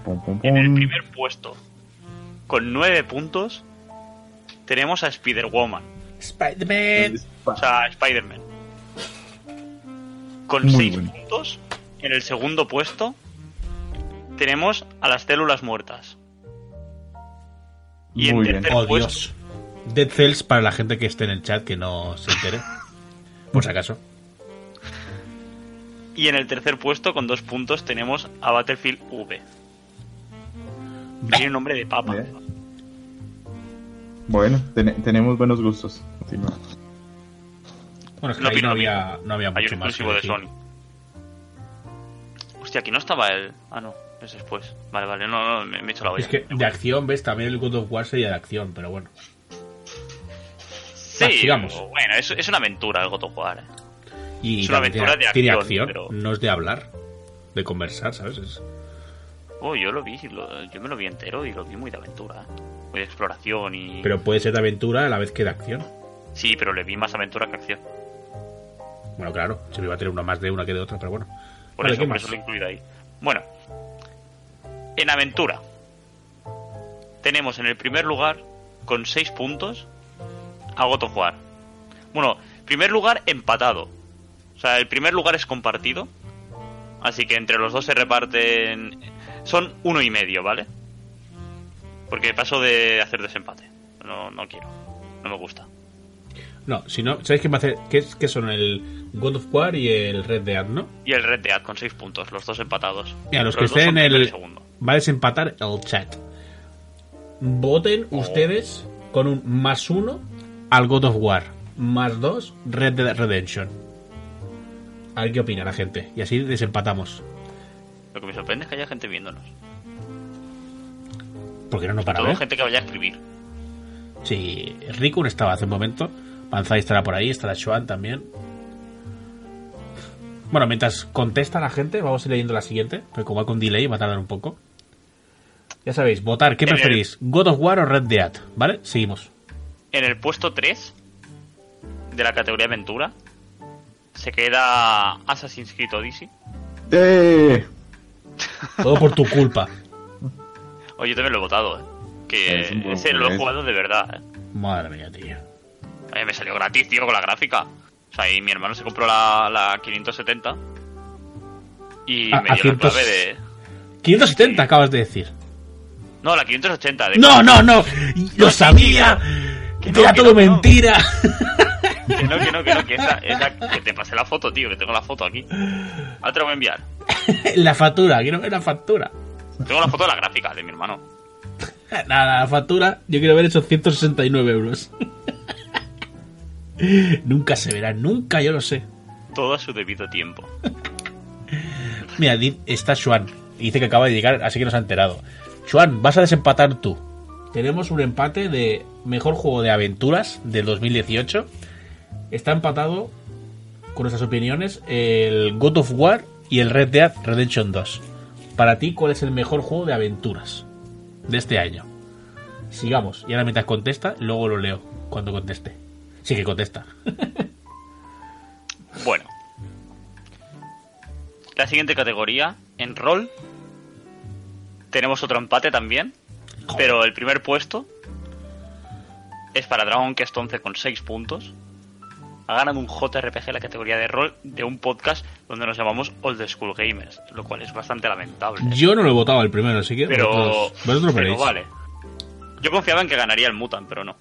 Pum, pum, en el primer puesto con nueve puntos tenemos a Spider-Woman, Spider-Man. o sea, Spider-Man. Con Muy 6 bueno. puntos en el segundo puesto tenemos a las células muertas. Y en Muy bien. tercer Oh, puesto Dios. Dead Cells para la gente que esté en el chat que no se entere. Por si acaso. Y en el tercer puesto, con dos puntos, tenemos a Battlefield V. Tiene nombre de papa. Bueno, ten- tenemos buenos gustos. Continúa. Bueno, es que No ahí no había, no había Hay mucho un más. exclusivo de decir. Sony. Hostia, aquí no estaba el. Ah, no, es después. Vale, vale, no, no, me, me he hecho la olla. Es que de acción, ves, también el God of War sería de acción, pero bueno. Sí, sigamos. bueno, es, es una aventura el God of War. eh. Y Es una aventura tiene, de tiene acción, pero- no es de hablar, de conversar, ¿sabes? Es- Oh, yo lo vi, lo- yo me lo vi entero y lo vi muy de aventura. Muy de exploración y. Pero puede ser de aventura a la vez que de acción. Sí, pero le vi más aventura que acción. Bueno, claro, se me iba a tener una más de una que de otra, pero bueno. Por Vale, eso, eso lo he incluido ahí. Bueno. En aventura. Tenemos en el primer lugar, con 6 puntos, a God of War. Bueno, primer lugar empatado. O sea, el primer lugar es compartido. Así que entre los dos se reparten. Son uno y medio, ¿vale? Porque paso de hacer desempate. No, no quiero. No me gusta. No, si no, ¿sabéis qué, me hace, qué, es- qué son el God of War y el Red Dead, no? Y el Red Dead con 6 puntos, los dos empatados. Y a los que estén en el. segundo. Va a desempatar el chat. Voten ustedes con un más uno al God of War, más dos Red Dead Redemption. A ver qué opina la gente. Y así desempatamos. Lo que me sorprende es que haya gente viéndonos. Porque no, no para Todo ver. gente que vaya a escribir. Sí, Rikun estaba hace un momento. Banzai estará por ahí, estará Shoan también. Bueno, mientras contesta la gente, vamos a ir leyendo la siguiente, pero como va con delay va a tardar un poco. Ya sabéis, votar, ¿qué preferís? ¿God of War o Red Dead? ¿Vale? Seguimos. En el puesto 3 de la categoría aventura se queda Assassin's Creed Odyssey. ¡Eh! Todo por tu culpa. Oye, yo también lo he votado, ¿eh? Que Es ese lo he juego, jugado de verdad, ¿eh? Madre mía, tío. Me salió gratis, tío, con la gráfica. O sea, y mi hermano se compró la, la 570 y A- me a dio 100. la clave de... 570 acabas de decir. No, la 580. De No, no, no. Lo sabía. Que no, Era que todo mentira. Que no, que no, que no, que esa, esa- que te pasé la foto, tío, que tengo la foto aquí. Ahora te la voy a enviar. la factura, quiero ver la factura. Tengo la foto de la gráfica de mi hermano. Nada, la factura, yo quiero ver esos 169 euros. nunca se verá, nunca, yo lo sé. Todo a su debido tiempo. Mira, está Xuan. y Dice que acaba de llegar, así que nos ha enterado. Xuan, vas a desempatar tú. Tenemos un empate de mejor juego de aventuras del 2018. Está empatado con nuestras opiniones el God of War y el Red Dead Redemption 2. Para ti, ¿cuál es el mejor juego de aventuras de este año? Sigamos. Y ahora mientras contesta, luego lo leo cuando conteste. Sí que contesta. Bueno. La siguiente categoría, en rol, tenemos otro empate también, pero el primer puesto es para Dragon Quest 11 con 6 puntos. Ha ganado un JRPG en la categoría de rol de un podcast donde nos llamamos Old School Gamers, lo cual es bastante lamentable. Yo no lo he votado al primero, así que pero, vosotros, vosotros pero vale. Yo confiaba en que ganaría el Mutant, pero no.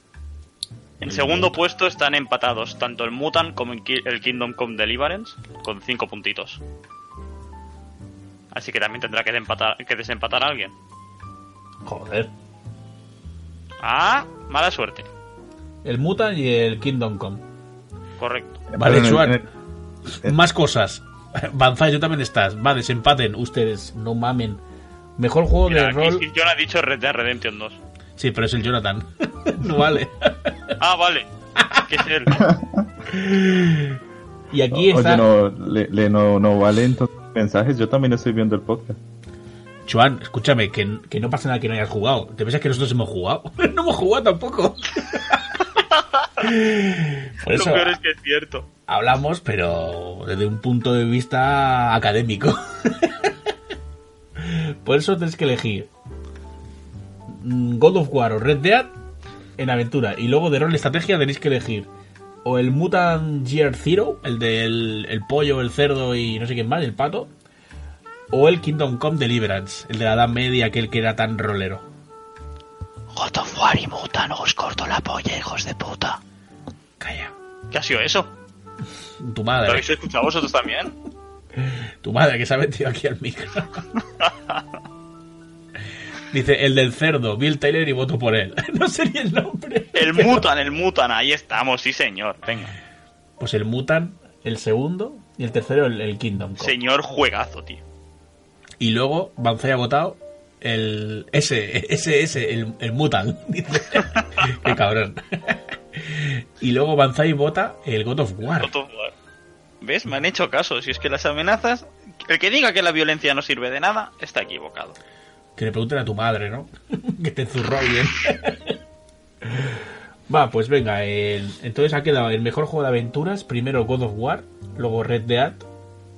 En segundo puesto están empatados tanto el Mutant como el el Kingdom Come Deliverance con 5 puntitos. Así que también tendrá que, desempatar, que desempatar a alguien. Joder. Ah, mala suerte. El Mutant y el Kingdom Come. Correcto. Vale, Chuan. en el- Más cosas. Banzai, tú también estás. Va, desempaten ustedes. No mamen. Mejor juego Mira, de aquí rol. John ha dicho Red Dead Redemption 2. Sí, pero es el Jonathan. no vale. Ah, vale. Que es él. Y aquí está. Oye, no, le, le- no, no valen tus mensajes. Yo también estoy viendo el podcast. Chuan, escúchame, que, que no pasa nada que no hayas jugado. ¿Te piensas que nosotros hemos jugado? no hemos jugado tampoco. Por Lo eso peor es que es cierto. hablamos, pero desde un punto de vista académico. Por eso tenéis que elegir mm, God of War o Red Dead en aventura. Y luego de rol y estrategia tenéis que elegir o el Mutant Year Zero, el del el pollo, el cerdo y no sé quién más, el pato. O el Kingdom Come Deliverance, el de la Edad Media, aquel que era tan rolero. God of War y Mutant, os corto la polla, hijos de puta. Calla. ¿Qué ha sido eso? Tu ¿Lo madre, habéis escuchado vosotros también? tu madre que se ha metido aquí al micro. Dice, el del cerdo, Bill Taylor y voto por él. no sería el nombre. El Mutant, el Mutant, ahí estamos, sí señor. Venga. Pues el Mutant, el segundo, y el tercero el, el Kingdom Come. Señor juegazo, tío. Y luego Banzai ha votado el ese, ese, ese, el, el Mutant. Dice. Qué cabrón. y luego Banzai vota el God of War. God of War. ¿Ves? Me han hecho caso. Si es que las amenazas. El que diga que la violencia no sirve de nada está equivocado. Que le pregunten a tu madre, ¿no? que te zurró bien. Va, pues venga. el- entonces ha quedado el mejor juego de aventuras. Primero God of War, luego Red Dead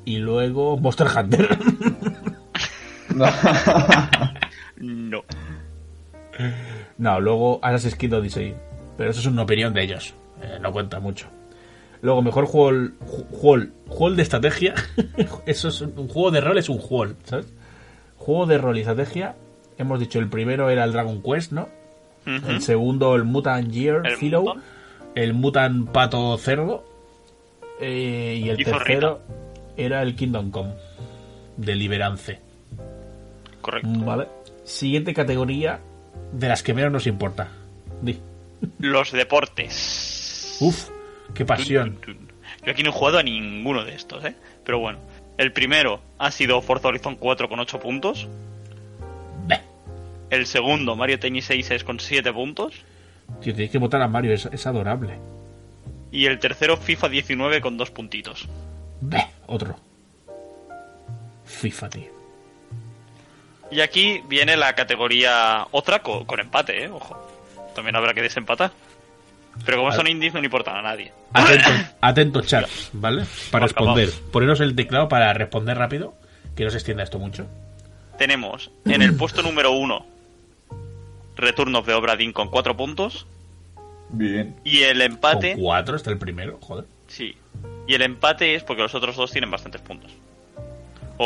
y luego Monster Hunter. No. No, luego Assassin's Creed Odyssey. Pero eso es una opinión de ellos. Eh, no cuenta mucho. Luego, mejor juego, ju- juego, juego de estrategia. eso es un, un juego de rol, es un juego, ¿sabes? Juego de rol y estrategia. Hemos dicho, el primero era el Dragon Quest, ¿no? El segundo, el Mutant Year El Zero. Mutant. El Mutant Pato Cerdo. eh, y el Y Zorrita. tercero era el Kingdom Come. Deliverance. Correcto. Vale. Siguiente categoría de las que menos nos importa. Di. Los deportes. Uf, qué pasión. Yo aquí no he jugado a ninguno de estos, ¿eh? Pero bueno. El primero ha sido Forza Horizon 4 con 8 puntos. Beh. El segundo, Mario Tennis 6 con 7 puntos. Tío, tienes que votar a Mario, es, es adorable. Y el tercero, FIFA 19 con 2 puntitos. Beh, otro. FIFA, tío. Y aquí viene la categoría otra co- con, empate, ¿eh? Ojo. También habrá que desempatar. Pero como Vale. son indies no le importan a nadie. Atento, atento chat, ¿vale? Para responder. Poneros el teclado para responder rápido. Que no se extienda esto mucho. Tenemos en el puesto número 1 Return of the Obra Dinn con 4 puntos. Bien. Y el empate... Con cuatro está el primero, joder. Sí. Y el empate es porque los otros dos tienen bastantes puntos.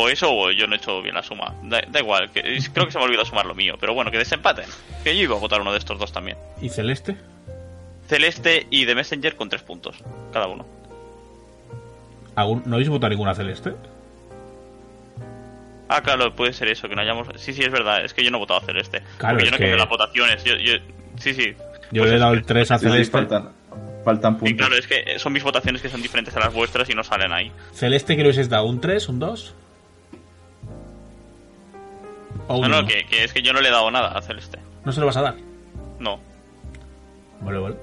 O eso o yo no he hecho bien la suma. Da, da igual, que, creo que se me olvidó sumar lo mío. Pero bueno, que desempaten. Que yo iba a votar uno de estos dos también. ¿Y Celeste? Celeste y The Messenger con 3 puntos. Cada uno. ¿Algún- ¿No habéis votado ninguna Celeste? Ah, claro, puede ser eso, que no hayamos... Sí, sí, es verdad. Es que yo no he votado a Celeste. Claro, porque yo no que- quemé las votaciones. Yo, yo- Sí, sí. Yo Pues le he dado que- el 3 a Sí, sí, Celeste. faltan, puntos. claro, es que son mis votaciones que son diferentes a las vuestras y no salen ahí. Celeste que le hubieses dado un 3, un 2. No, no, que, que es que yo no le he dado nada a Celeste. No se lo vas a dar. No. Vale, vale.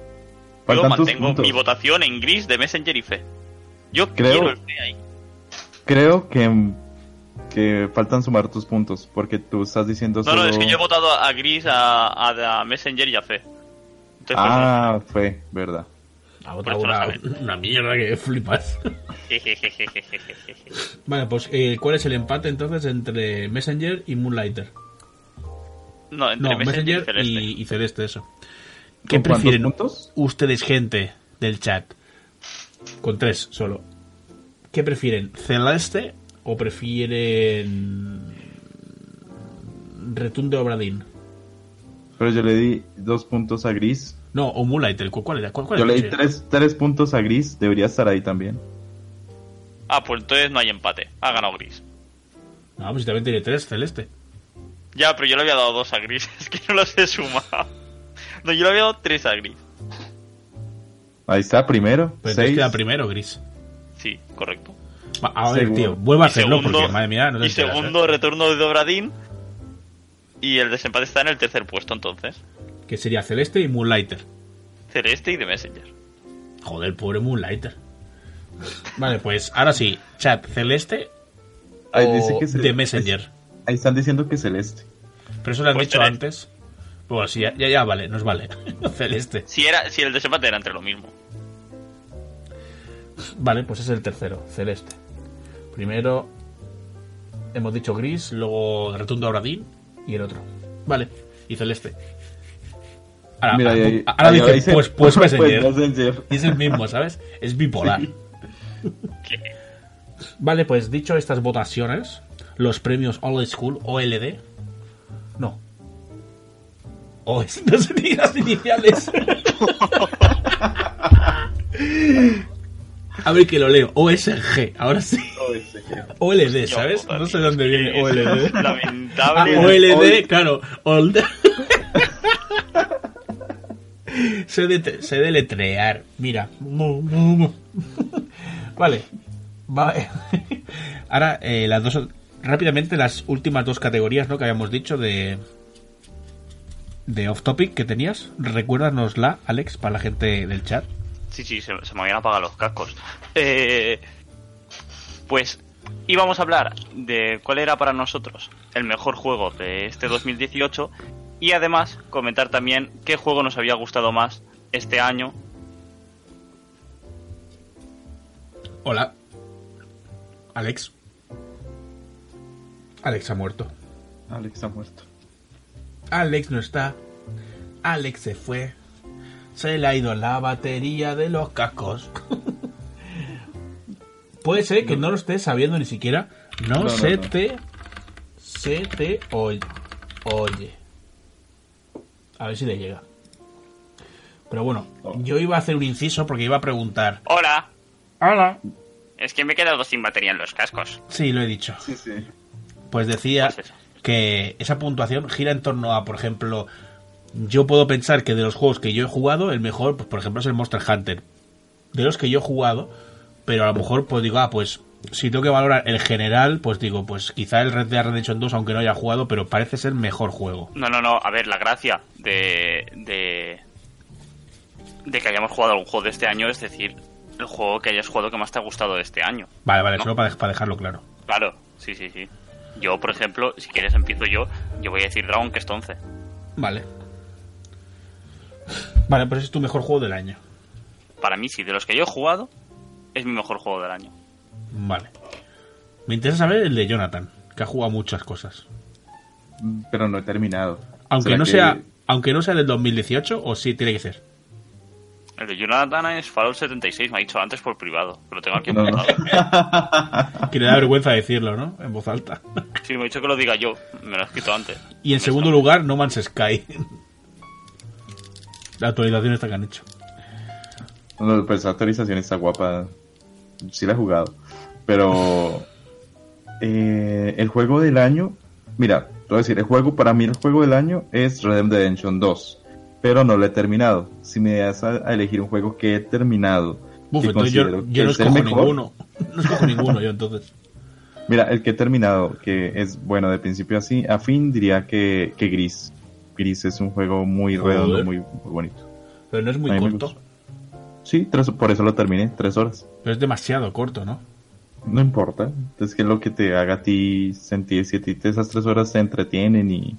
Yo mantengo puntos. mi votación en gris de Messenger y fe. Yo Creo- quiero el fe ahí. Creo que, que faltan sumar tus puntos, porque tú estás diciendo No, solo... no, es que yo he votado a Gris, a, a- a Messenger y a Fe. Entonces, pues, Ah, fue, verdad. Ha no una, una mierda que flipas. vale, pues eh, ¿cuál es el empate entonces entre Messenger y Moonlighter? no, entre No, Messenger, Messenger y Celeste. y, y Celeste, eso. ¿Qué ¿Con cuántos prefieren puntos? ustedes, gente del chat? Con tres solo. ¿Qué prefieren? ¿Celeste o prefieren Return de Obradín? Pero yo le di dos puntos a Gris. No, o Moonlighter. ¿Cuál, cuál era? ¿Cuál, cuál Yo era? le di tres, tres puntos a Gris, debería estar ahí también. Ah, pues entonces no hay empate. Ha ganado Gris. No, pues si también tiene tres, Celeste. Ya, pero yo le había dado dos a Gris. Es que no los he sumado. No, yo le había dado tres a Gris. Ahí está, primero. Pero entonces seis. queda primero, Gris. Sí, correcto. Va, a ver, Seguro. tío, vuelva a hacerlo segundo- porque, madre mía, no te y enteras, segundo, ¿eh? retorno de Dobradín. Y el desempate está en el tercer puesto, entonces. Que sería Celeste y Moonlighter. Celeste y de Messenger. Joder, pobre Moonlighter. Vale, pues ahora sí, chat, Celeste Ahí o dice que de Messenger. Ahí están diciendo que Celeste. Pero eso lo han Pues dicho Celeste. antes. Pues sí, ya, ya, ya vale, nos vale. Celeste. Si, era, si el desempate era entre lo mismo. Vale, pues es el tercero, Celeste. Primero hemos dicho Gris, luego Retundo Auradín y el otro. Vale, y Celeste. Ahora, Mira, ahí- ahora ahí- ahora ahí dice, dice, pues, pues Messenger. Messenger. Y es el mismo, ¿sabes? Es bipolar. Vale, pues dicho estas votaciones, los premios All School, OLD. No. O es, no sé ni las iniciales. A ver que lo leo. OSG, ahora sí. OLD, ¿sabes? No sé dónde viene OLD. Ah, Lamentable. OLD, Ol- claro. Old. Sé, de, sé deletrear. Mira. Vale. Vale. Ahora, eh, las dos. Rápidamente, las últimas dos categorías, ¿no? Que habíamos dicho de. De off topic que tenías. Recuérdanosla, Alex, para la gente del chat. Sí, sí, se, se me habían apagado los cascos. Eh, pues íbamos a hablar de cuál era para nosotros el mejor juego de este 2018 y además comentar también qué juego nos había gustado más este año. Hola. Alex. Alex ha muerto. Alex ha muerto. Alex no está. Alex se fue. Se le ha ido la batería de los cascos. Puede ser que no lo estés sabiendo ni siquiera. No, No, se no. te. Se te oye. Oye. A ver si le llega. Pero bueno, yo iba a hacer un inciso porque iba a preguntar. Hola. Hola. Es que me he quedado sin batería en los cascos. Sí, lo he dicho. Sí, sí. Pues decía Pues que esa puntuación gira en torno a, por ejemplo, yo puedo pensar que de los juegos que yo he jugado, el mejor, pues, por ejemplo, es el Monster Hunter. De los que yo he jugado, pero a lo mejor pues digo, ah, pues si tengo que valorar el general, pues digo, pues quizá el Red Dead Redemption 2, aunque no haya jugado, pero parece ser mejor juego. No, no, no. A ver, la gracia de, de. de que hayamos jugado algún juego de este año es decir, el juego que hayas jugado que más te ha gustado de este año. Vale, vale, ¿No? solo para, para dejarlo claro. Claro, sí, sí, sí. Yo, por ejemplo, si quieres empiezo yo, yo voy a decir Dragon Quest 11. Vale. Vale, pues ese es tu mejor juego del año. Para mí, sí, de los que yo he jugado, es mi mejor juego del año. Vale. Me interesa saber el de Jonathan, que ha jugado muchas cosas. Pero no he terminado. Aunque ¿Será no que- sea, aunque no sea del 2018, o sí tiene que ser. El de Jonathan es Fallout 76, me ha dicho antes por privado, lo tengo aquí No, no. apuntado. Que le da vergüenza decirlo, ¿no? En voz alta. Sí, me ha dicho que lo diga yo, me lo he escrito antes. Y en segundo lugar, No Man's Sky. La actualización esta que han hecho. No, pues esa actualización está guapa. Sí la he jugado. Pero eh, el juego del año, mira, te voy a decir, el juego para mí el juego del año es Red Dead Redemption 2, pero no lo he terminado. Si me das a, a elegir un juego que he terminado, Uf, que yo, yo que no escojo mejor, ninguno. No escojo ninguno yo entonces. Mira, el que he terminado, que es bueno de principio así a fin, diría que, que Gris. Gris es un juego muy redondo, muy, muy bonito. Pero no es muy corto. Sí, tres- por eso lo terminé, tres horas. Pero es demasiado corto, ¿no? No importa, es que lo que te haga a ti sentir, si a ti te- esas tres horas te entretienen y...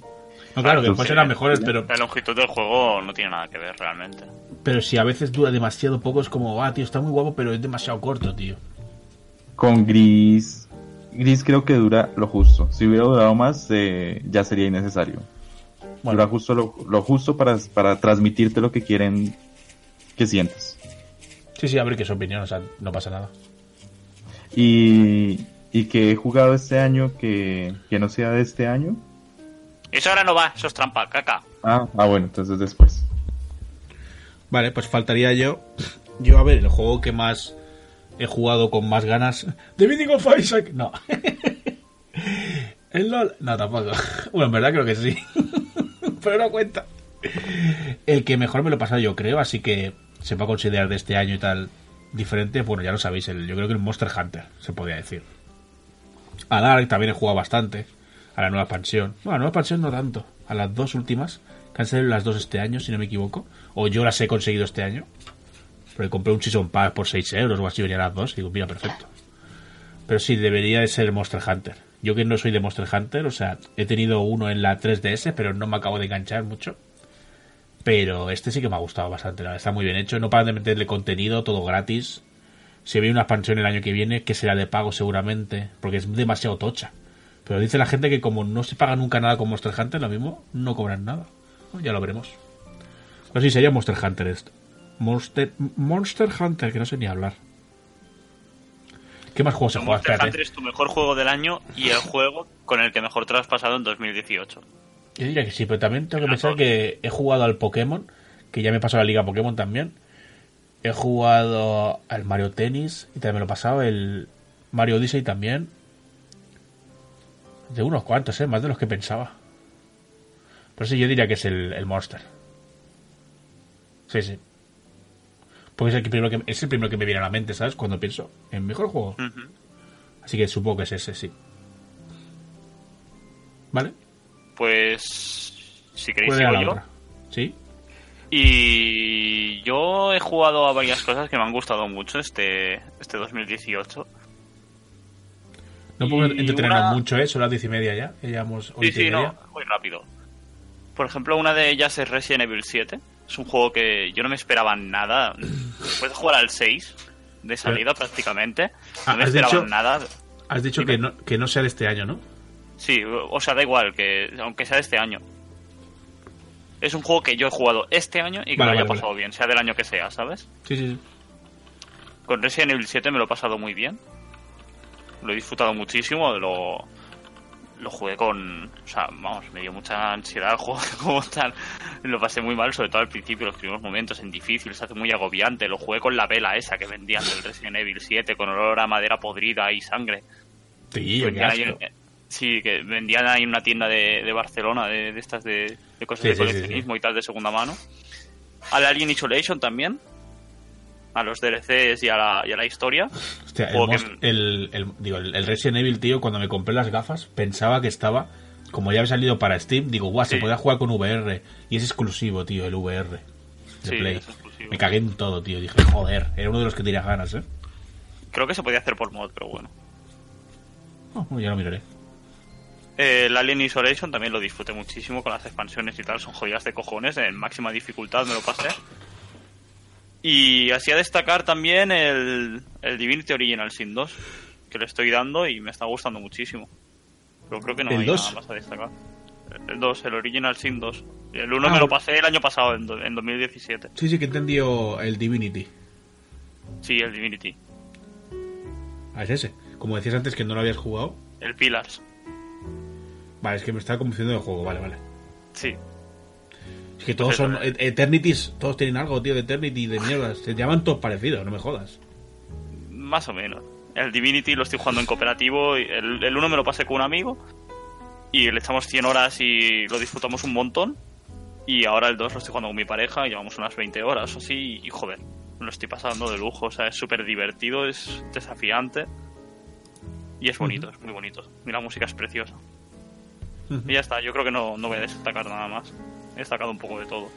No, claro, que sí. serán mejores, pero, La longitud del juego no tiene nada que ver realmente. pero si a veces dura demasiado poco, es como, ah, tío, está muy guapo, pero es demasiado corto, tío. Con Gris, Gris creo que dura lo justo. Si hubiera durado más, eh, ya sería innecesario. Bueno, Dura justo lo, lo justo para, para transmitirte lo que quieren que sientas. sí, sí, a ver qué es su opinión, o sea, no pasa nada. Y, y que he jugado este año que, que no sea de este año. Eso ahora no va, eso es trampa, caca. Ah, ah, bueno, entonces después. Vale, pues faltaría yo. Yo, a ver, el juego que más he jugado con más ganas. The Binding of Isaac. No. El LOL. No, tampoco. Bueno, en verdad creo que sí. Pero no cuenta. El que mejor me lo he pasado yo creo, así que se va a considerar de este año y tal diferente. Bueno, ya lo sabéis, el, yo creo que el Monster Hunter, se podría decir. A Dark también he jugado bastante. A la nueva expansión. Bueno, a la nueva expansión no tanto. A las dos últimas. Que han salido las dos este año, si no me equivoco. O yo las he conseguido este año. Porque compré un Season Pack por 6 euros o así, venían las dos. Y digo, mira, perfecto. Pero sí, debería de ser Monster Hunter. Yo que no soy de Monster Hunter, o sea, he tenido uno en la 3DS, pero no me acabo de enganchar mucho. Pero este sí que me ha gustado bastante, la verdad, está muy bien hecho. No paran de meterle contenido, todo gratis. Se ve una expansión el año que viene, que será de pago seguramente, porque es demasiado tocha. Pero dice la gente que como no se paga nunca nada con Monster Hunter, lo mismo, no cobran nada. Bueno, ya lo veremos. Pero sí, sería Monster Hunter esto. Monster, Monster Hunter, que no sé ni hablar. ¿Qué más juegos se juega? Monster. Hunter es tu mejor juego del año y el juego con el que mejor te lo has pasado en 2018. Yo diría que sí, pero también tengo que Ah, pensar que he jugado al Pokémon, que ya me he pasado la liga Pokémon también. He jugado al Mario Tennis y también me lo he pasado el Mario Odyssey también. De unos cuantos, ¿eh? Más de los que pensaba. Pero sí, yo diría que es el, el Monster. Sí, sí. Porque es el, que primero que, es el primero que me viene a la mente, ¿sabes? Cuando pienso en mejor juego. Así que supongo que es ese, sí. ¿Vale? Pues si queréis ¿Cuál era sigo yo. otra? ¿Sí? Y yo he jugado a varias cosas que me han gustado mucho este, este 2018. No puedo entretenernos una- mucho, ¿eh? Son las diez y media ya. Ya Sí, sí, no, muy rápido. Por ejemplo, una de ellas es Resident Evil 7. Es un juego que yo no me esperaba nada. Después de jugar al 6 de salida prácticamente, Ah, no me ¿has esperaba dicho? nada. Has dicho que no, que no sea de este año, ¿no? Sí, o sea, da igual, que aunque sea de este año. es un juego que yo he jugado este año y que Vale, me haya vale, pasado bien, sea del año que sea, ¿sabes? Sí, sí, sí. Con Resident Evil 7 me lo he pasado muy bien. Lo he disfrutado muchísimo, lo, lo jugué con... O sea, vamos, me dio mucha ansiedad el juego como tal. Lo pasé muy mal, sobre todo al principio, los primeros momentos en difícil, se hace muy agobiante. Lo jugué con la vela esa que vendían del Resident Evil 7, con olor a madera podrida y sangre. Tío, sí, que vendían ahí en una tienda de, de Barcelona, de, de estas de, de cosas Sí, de sí, sí, coleccionismo y tal de segunda mano. Al Alien Isolation también. A los DLCs y a la, y a la historia. Hostia, el, que- Most- el, el- digo, el, el Resident Evil, tío, cuando me compré las gafas, pensaba que estaba, como ya había salido para Steam, digo, guau, se podía jugar con VR. Y es exclusivo, tío, el VR. De Play. es exclusivo. Me cagué en todo, tío. Dije, joder, era uno de los que tenía ganas, ¿eh? Creo que se podía hacer por mod, pero bueno. Oh, ya lo miraré. Eh, El Alien Isolation también lo disfruté muchísimo con las expansiones y tal. Son joyas de cojones. En máxima dificultad me lo pasé. Y así a destacar también el, el Divinity Original Sin 2. Que le estoy dando y me está gustando muchísimo. Pero creo que no ¿El hay 2? nada más a destacar. El 2, el Original Sin 2. El 1 Ah, me lo pasé el año pasado, en, en 2017. Sí, sí, que entendió el Divinity. Sí, el Divinity. Ah, es ese. Como decías antes que no lo habías jugado. El Pillars. Vale, es que me estaba confundiendo el juego, vale, vale. Sí. Es que todos son et- Eternities, todos tienen algo, tío, de Eternity, de mierdas. Se llaman todos parecidos, no me jodas. Más o menos. El Divinity lo estoy jugando en cooperativo. El, el 1 me lo pasé con un amigo. Y le echamos 100 horas y lo disfrutamos un montón. Y ahora el 2 lo estoy jugando con mi pareja. y Llevamos unas 20 horas o así. Y joder, lo estoy pasando de lujo. O sea, es súper divertido, es desafiante. Y es bonito, es muy bonito. Y la música es preciosa. Y ya está, yo creo que no, no voy a destacar nada más. He destacado un poco de todo.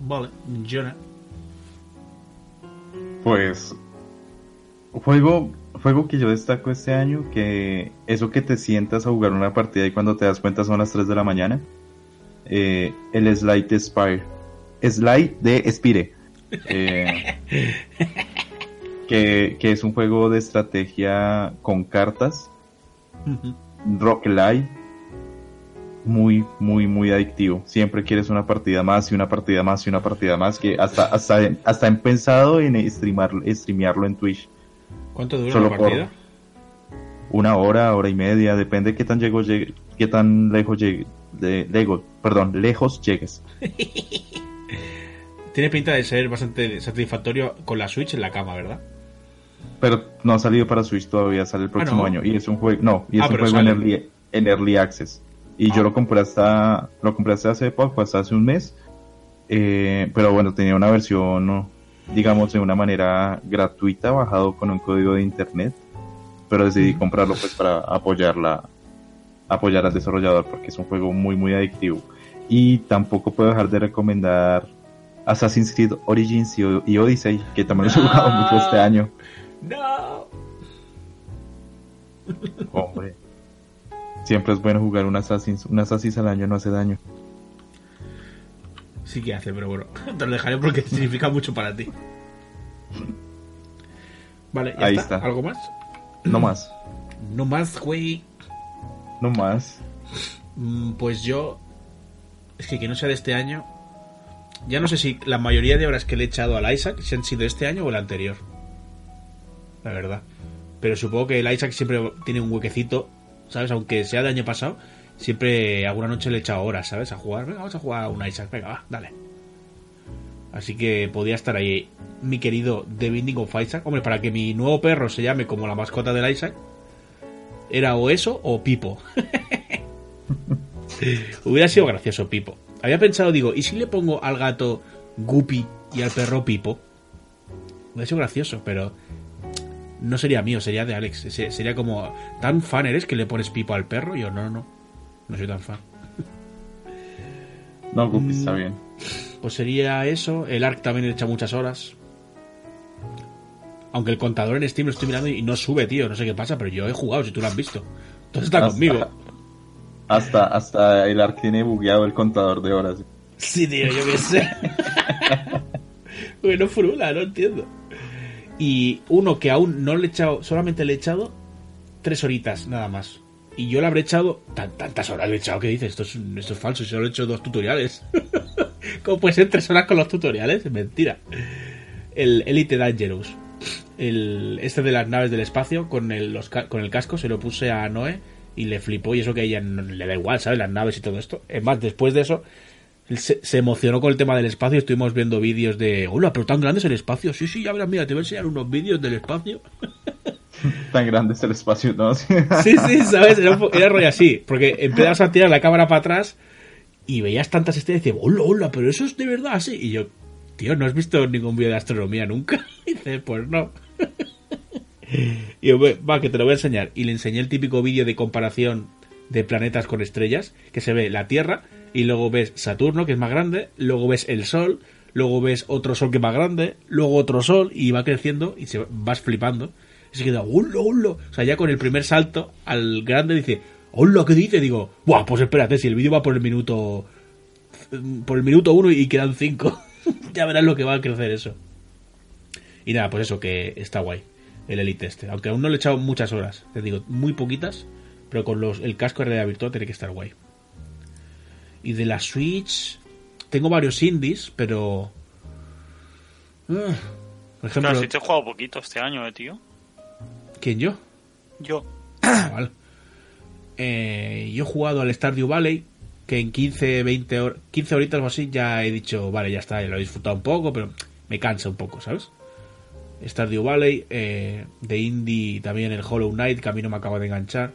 Vale, Jonah. Pues juego juego que yo destaco este año que eso que te sientas a jugar una partida y cuando te das cuenta son las 3 de la mañana eh, el Slide de Spire Slide de Spire eh, que, que es un juego de estrategia con cartas roguelike muy, muy, muy adictivo. Siempre quieres una partida más y una partida más y una partida más que hasta, hasta, hasta he pensado en streamar, streamearlo en Twitch. ¿Cuánto dura Solo la partida? Una hora, hora y media, depende de qué tan, llego, llegue- qué tan lejos llegue, de, lego- perdón, lejos llegues. Tiene pinta de ser bastante satisfactorio con la Switch en la cama, ¿verdad? Pero no ha salido para Switch todavía, sale el próximo ¿no? año. Y es un juego, no, y es Ah, un juego en early, en early access. Y yo lo compré hasta, lo compré hasta hace poco, hasta hace un mes. Eh, pero bueno, tenía una versión, ¿no? digamos, de una manera gratuita, bajado con un código de internet. Pero decidí comprarlo pues para apoyar la, apoyar al desarrollador porque es un juego muy, muy adictivo. Y tampoco puedo dejar de recomendar Assassin's Creed Origins y, y Odyssey, que también los he jugado mucho este año. ¡No! Hombre. Siempre es bueno jugar un Assassin's. Un Assassin's al año no hace daño. Sí que hace, pero bueno, te lo dejaré porque significa mucho para ti. Vale, ¿ya Ahí está? está. ¿Algo más? No más. No más, güey. No más. Mm, Pues yo. Es que que no sea de este año. Ya no sé si la mayoría de horas que le he echado al Isaac se han sido este año o el anterior. La verdad. Pero supongo que el Isaac siempre tiene un huequecito, ¿sabes? Aunque sea de año pasado, siempre alguna noche le he echado horas, ¿sabes? A jugar. Venga, vamos a jugar a un Isaac. Venga, va, dale. Así que podía estar ahí mi querido The Binding of Isaac. Hombre, para que mi nuevo perro se llame como la mascota del Isaac, era o eso o Pipo. Hubiera sido gracioso, Pipo. Había pensado, digo, ¿y si le pongo al gato Guppy y al perro Pipo? Hubiera sido gracioso, pero no sería mío, sería de Alex. Se- Sería como, ¿tan fan eres que le pones Pipo al perro? Y yo, no, no, no. No soy tan fan. No, Guppy está bien. Pues sería eso. El ARC también le echa muchas horas. Aunque el contador en Steam lo estoy mirando y no sube, tío. No sé qué pasa, pero yo he jugado, si tú lo has visto. Entonces está Hasta- conmigo. Hasta, hasta el ARC tiene bugueado el contador de horas. Sí, tío, yo qué sé. Porque no frula, no entiendo. Y uno que aún no le he echado, solamente le he echado tres horitas nada más. Y yo le habré echado tan, tantas horas, le he echado que dices, esto es, esto es falso, solo he hecho dos tutoriales. ¿Cómo puede ser tres horas con los tutoriales? Es mentira. El Elite Dangerous. El, este de las naves del espacio con el, con el casco se lo puse a Noé y le flipó y eso que a ella le da igual, ¿sabes? Las naves y todo esto. Es más, después de eso se, se emocionó con el tema del espacio. Estuvimos viendo vídeos de, hola, pero tan grande es el espacio. Sí, sí, ya verás, mira, te voy a enseñar unos vídeos del espacio. Tan grande es el espacio, ¿no? Sí, sí, ¿sabes? Era, rollo así. Porque empezabas a tirar la cámara para atrás y veías tantas estrellas y decías, hola, hola, pero eso es de verdad así. Y yo, tío, ¿no has visto ningún vídeo de astronomía nunca? Y dice, pues no. Y yo, va, que te lo voy a enseñar. Y le enseñé el típico vídeo de comparación de planetas con estrellas, que se ve la Tierra y luego ves Saturno, que es más grande, luego ves el Sol, luego ves otro Sol que es más grande, luego otro Sol y va creciendo y se vas flipando. Y se queda, hola, hola. O sea, ya con el primer salto al grande dice, hola, ¿qué dice? Digo, buah, pues espérate, si el vídeo va por el minuto por el minuto uno y quedan cinco. ya verás lo que va a crecer eso. Y nada, pues eso, que está guay. El Elite este. Aunque aún no le he echado muchas horas. Te digo, muy poquitas. Pero con los, el casco de realidad virtual tiene que estar guay. Y de la Switch. Tengo varios indies, pero. Ah, por ejemplo. Claro, si te he jugado poquito este año, eh, tío. ¿Quién yo? Yo. Ah, vale. Eh, yo he jugado al Stardew Valley, que en 15, 20 hor- 15 horitas o así ya he dicho, vale, ya está, lo he disfrutado un poco, pero me cansa un poco, ¿sabes? Stardew Valley, eh, de indie también el Hollow Knight, que a mí no me acaba de enganchar.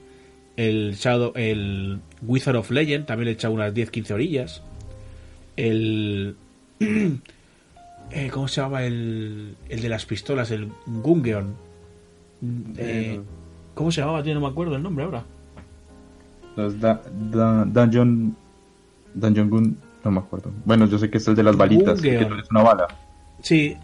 El Shadow, el Wizard of Legend, también le he echado unas 10-15 orillas. El... eh, ¿Cómo se llama el, el de las pistolas? El Gungeon. Eh, ¿Cómo se llamaba, tío? No me acuerdo el nombre ahora. Los da- da- Dungeon. Dungeon Gun. No me acuerdo. Bueno, yo sé que es el de las balitas. Que no es una bala. Sí.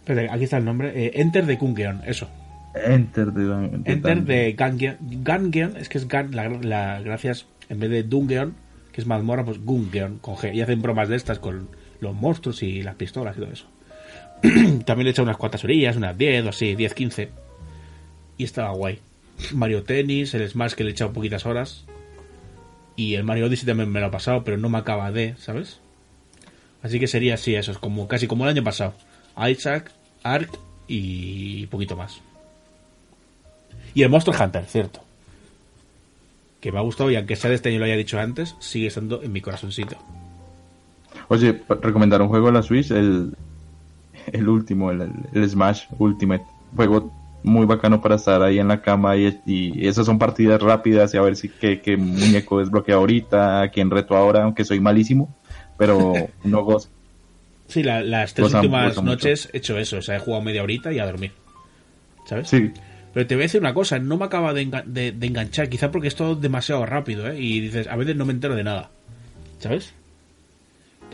Espera, aquí está el nombre. Eh, Enter de Gungeon, eso. Enter de, de Enter de Gungeon. Gungeon, es que es Gun, la, la- gracias, en vez de Dungeon, que es mazmorra, pues Gungeon, con G. Y hacen bromas de estas con los monstruos y las pistolas y todo eso. También le he echado unas cuantas orillas, unas 10 o así, 10, 15. Y estaba guay. Mario Tennis, el Smash que le he echado poquitas horas. Y el Mario Odyssey también me lo ha pasado, pero no me acaba de, ¿sabes? Así que sería así, eso es como casi como el año pasado. Isaac, Ark y poquito más. Y el Monster Hunter, cierto. Que me ha gustado y aunque sea de este año lo haya dicho antes, sigue estando en mi corazoncito. Oye, recomendar un juego de la Switch, el, el último, el, el Smash Ultimate. Juego muy bacano para estar ahí en la cama y, y esas son partidas rápidas y a ver si qué, qué muñeco desbloquea ahorita, a quién reto ahora, aunque soy malísimo, pero no gozo. Sí, la- las tres Goza- últimas goza noches he hecho eso. O sea, he jugado media horita y a dormir. ¿Sabes? Sí, Pero te voy a decir una cosa, no me acaba de, enga- de- de enganchar, quizá porque es todo demasiado rápido, ¿eh? Y dices, a veces no me entero de nada. ¿Sabes?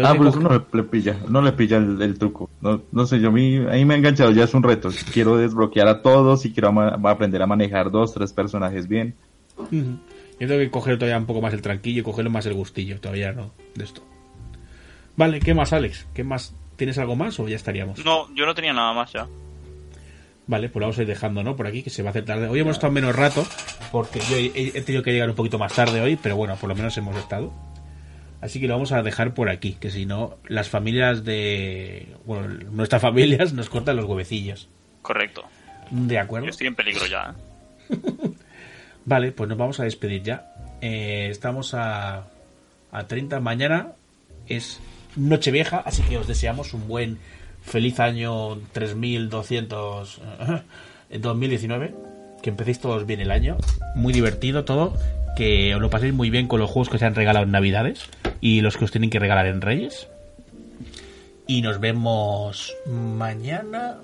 Ah, pero eso no le, le pilla, no le pilla el, el truco. No, no sé, yo a mí, ahí me ha enganchado, ya es un reto. Quiero desbloquear a todos y quiero ama- aprender a manejar dos, tres personajes bien. Ujú. Yo tengo que coger todavía un poco más el tranquillo y cogerle más el gustillo, todavía no, de esto. Vale, ¿qué más, Alex? ¿Qué más? ¿Tienes algo más o ya estaríamos? No, yo no tenía nada más ya. Vale, pues lo vamos a ir dejando, ¿no? Por aquí, que se va a hacer tarde. Hoy hemos estado menos rato, porque yo he, he tenido que llegar un poquito más tarde hoy, pero bueno, por lo menos hemos estado. Así que lo vamos a dejar por aquí, que si no, las familias de... Bueno, nuestras familias nos cortan los huevecillos. Correcto. ¿De acuerdo? Yo estoy en peligro ya. ¿eh? Vale, pues nos vamos a despedir ya. Eh, estamos a, a 30. Mañana es Nochevieja, así que os deseamos un buen feliz año 3200 eh, en 2019. Que empecéis todos bien el año. Muy divertido todo. Que os lo paséis muy bien con los juegos que os han regalado en Navidades y los que os tienen que regalar en Reyes. Y nos vemos mañana.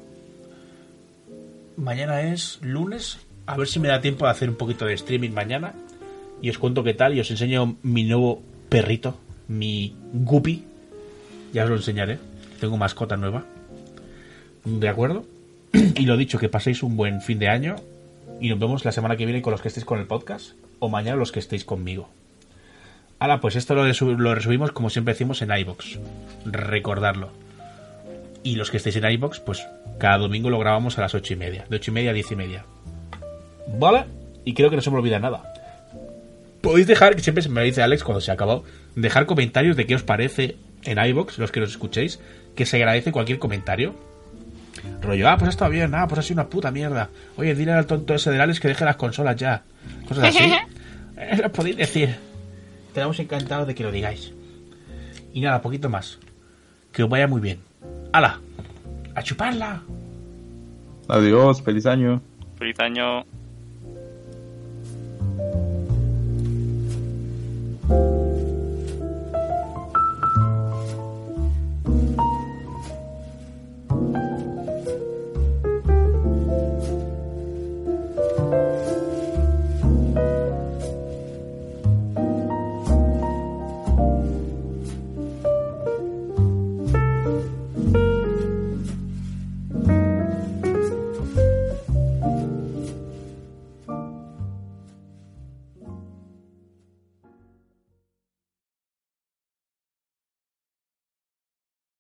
Mañana es lunes. A ver si me da tiempo de hacer un poquito de streaming mañana. Y os cuento qué tal. Y os enseño mi nuevo perrito. Mi Guppy. Ya os lo enseñaré. Tengo mascota nueva. ¿De acuerdo? Y lo dicho, que paséis un buen fin de año. Y nos vemos la semana que viene con los que estéis con el podcast. O mañana los que estéis conmigo. Ahora, pues esto lo, lo resubimos como siempre decimos en iBox. Recordarlo. Y los que estéis en iBox, pues cada domingo lo grabamos a las ocho y media. De ocho y media a diez y media. ¿Vale? Y creo que no se me olvida nada. podéis dejar, que siempre me lo dice Alex cuando se acabó, dejar comentarios de qué os parece en iBox, los que nos escuchéis, que se agradece cualquier comentario. Rollo, ah, pues está bien, ah, pues ha sido una puta mierda. Oye, dile al tonto ese de Alex que deje las consolas ya. Cosas así. Eh, lo podéis decir. Estamos encantados de que lo digáis. Y nada, poquito más. Que os vaya muy bien. ¡Hala! ¡A chuparla! Adiós, feliz año. Feliz año.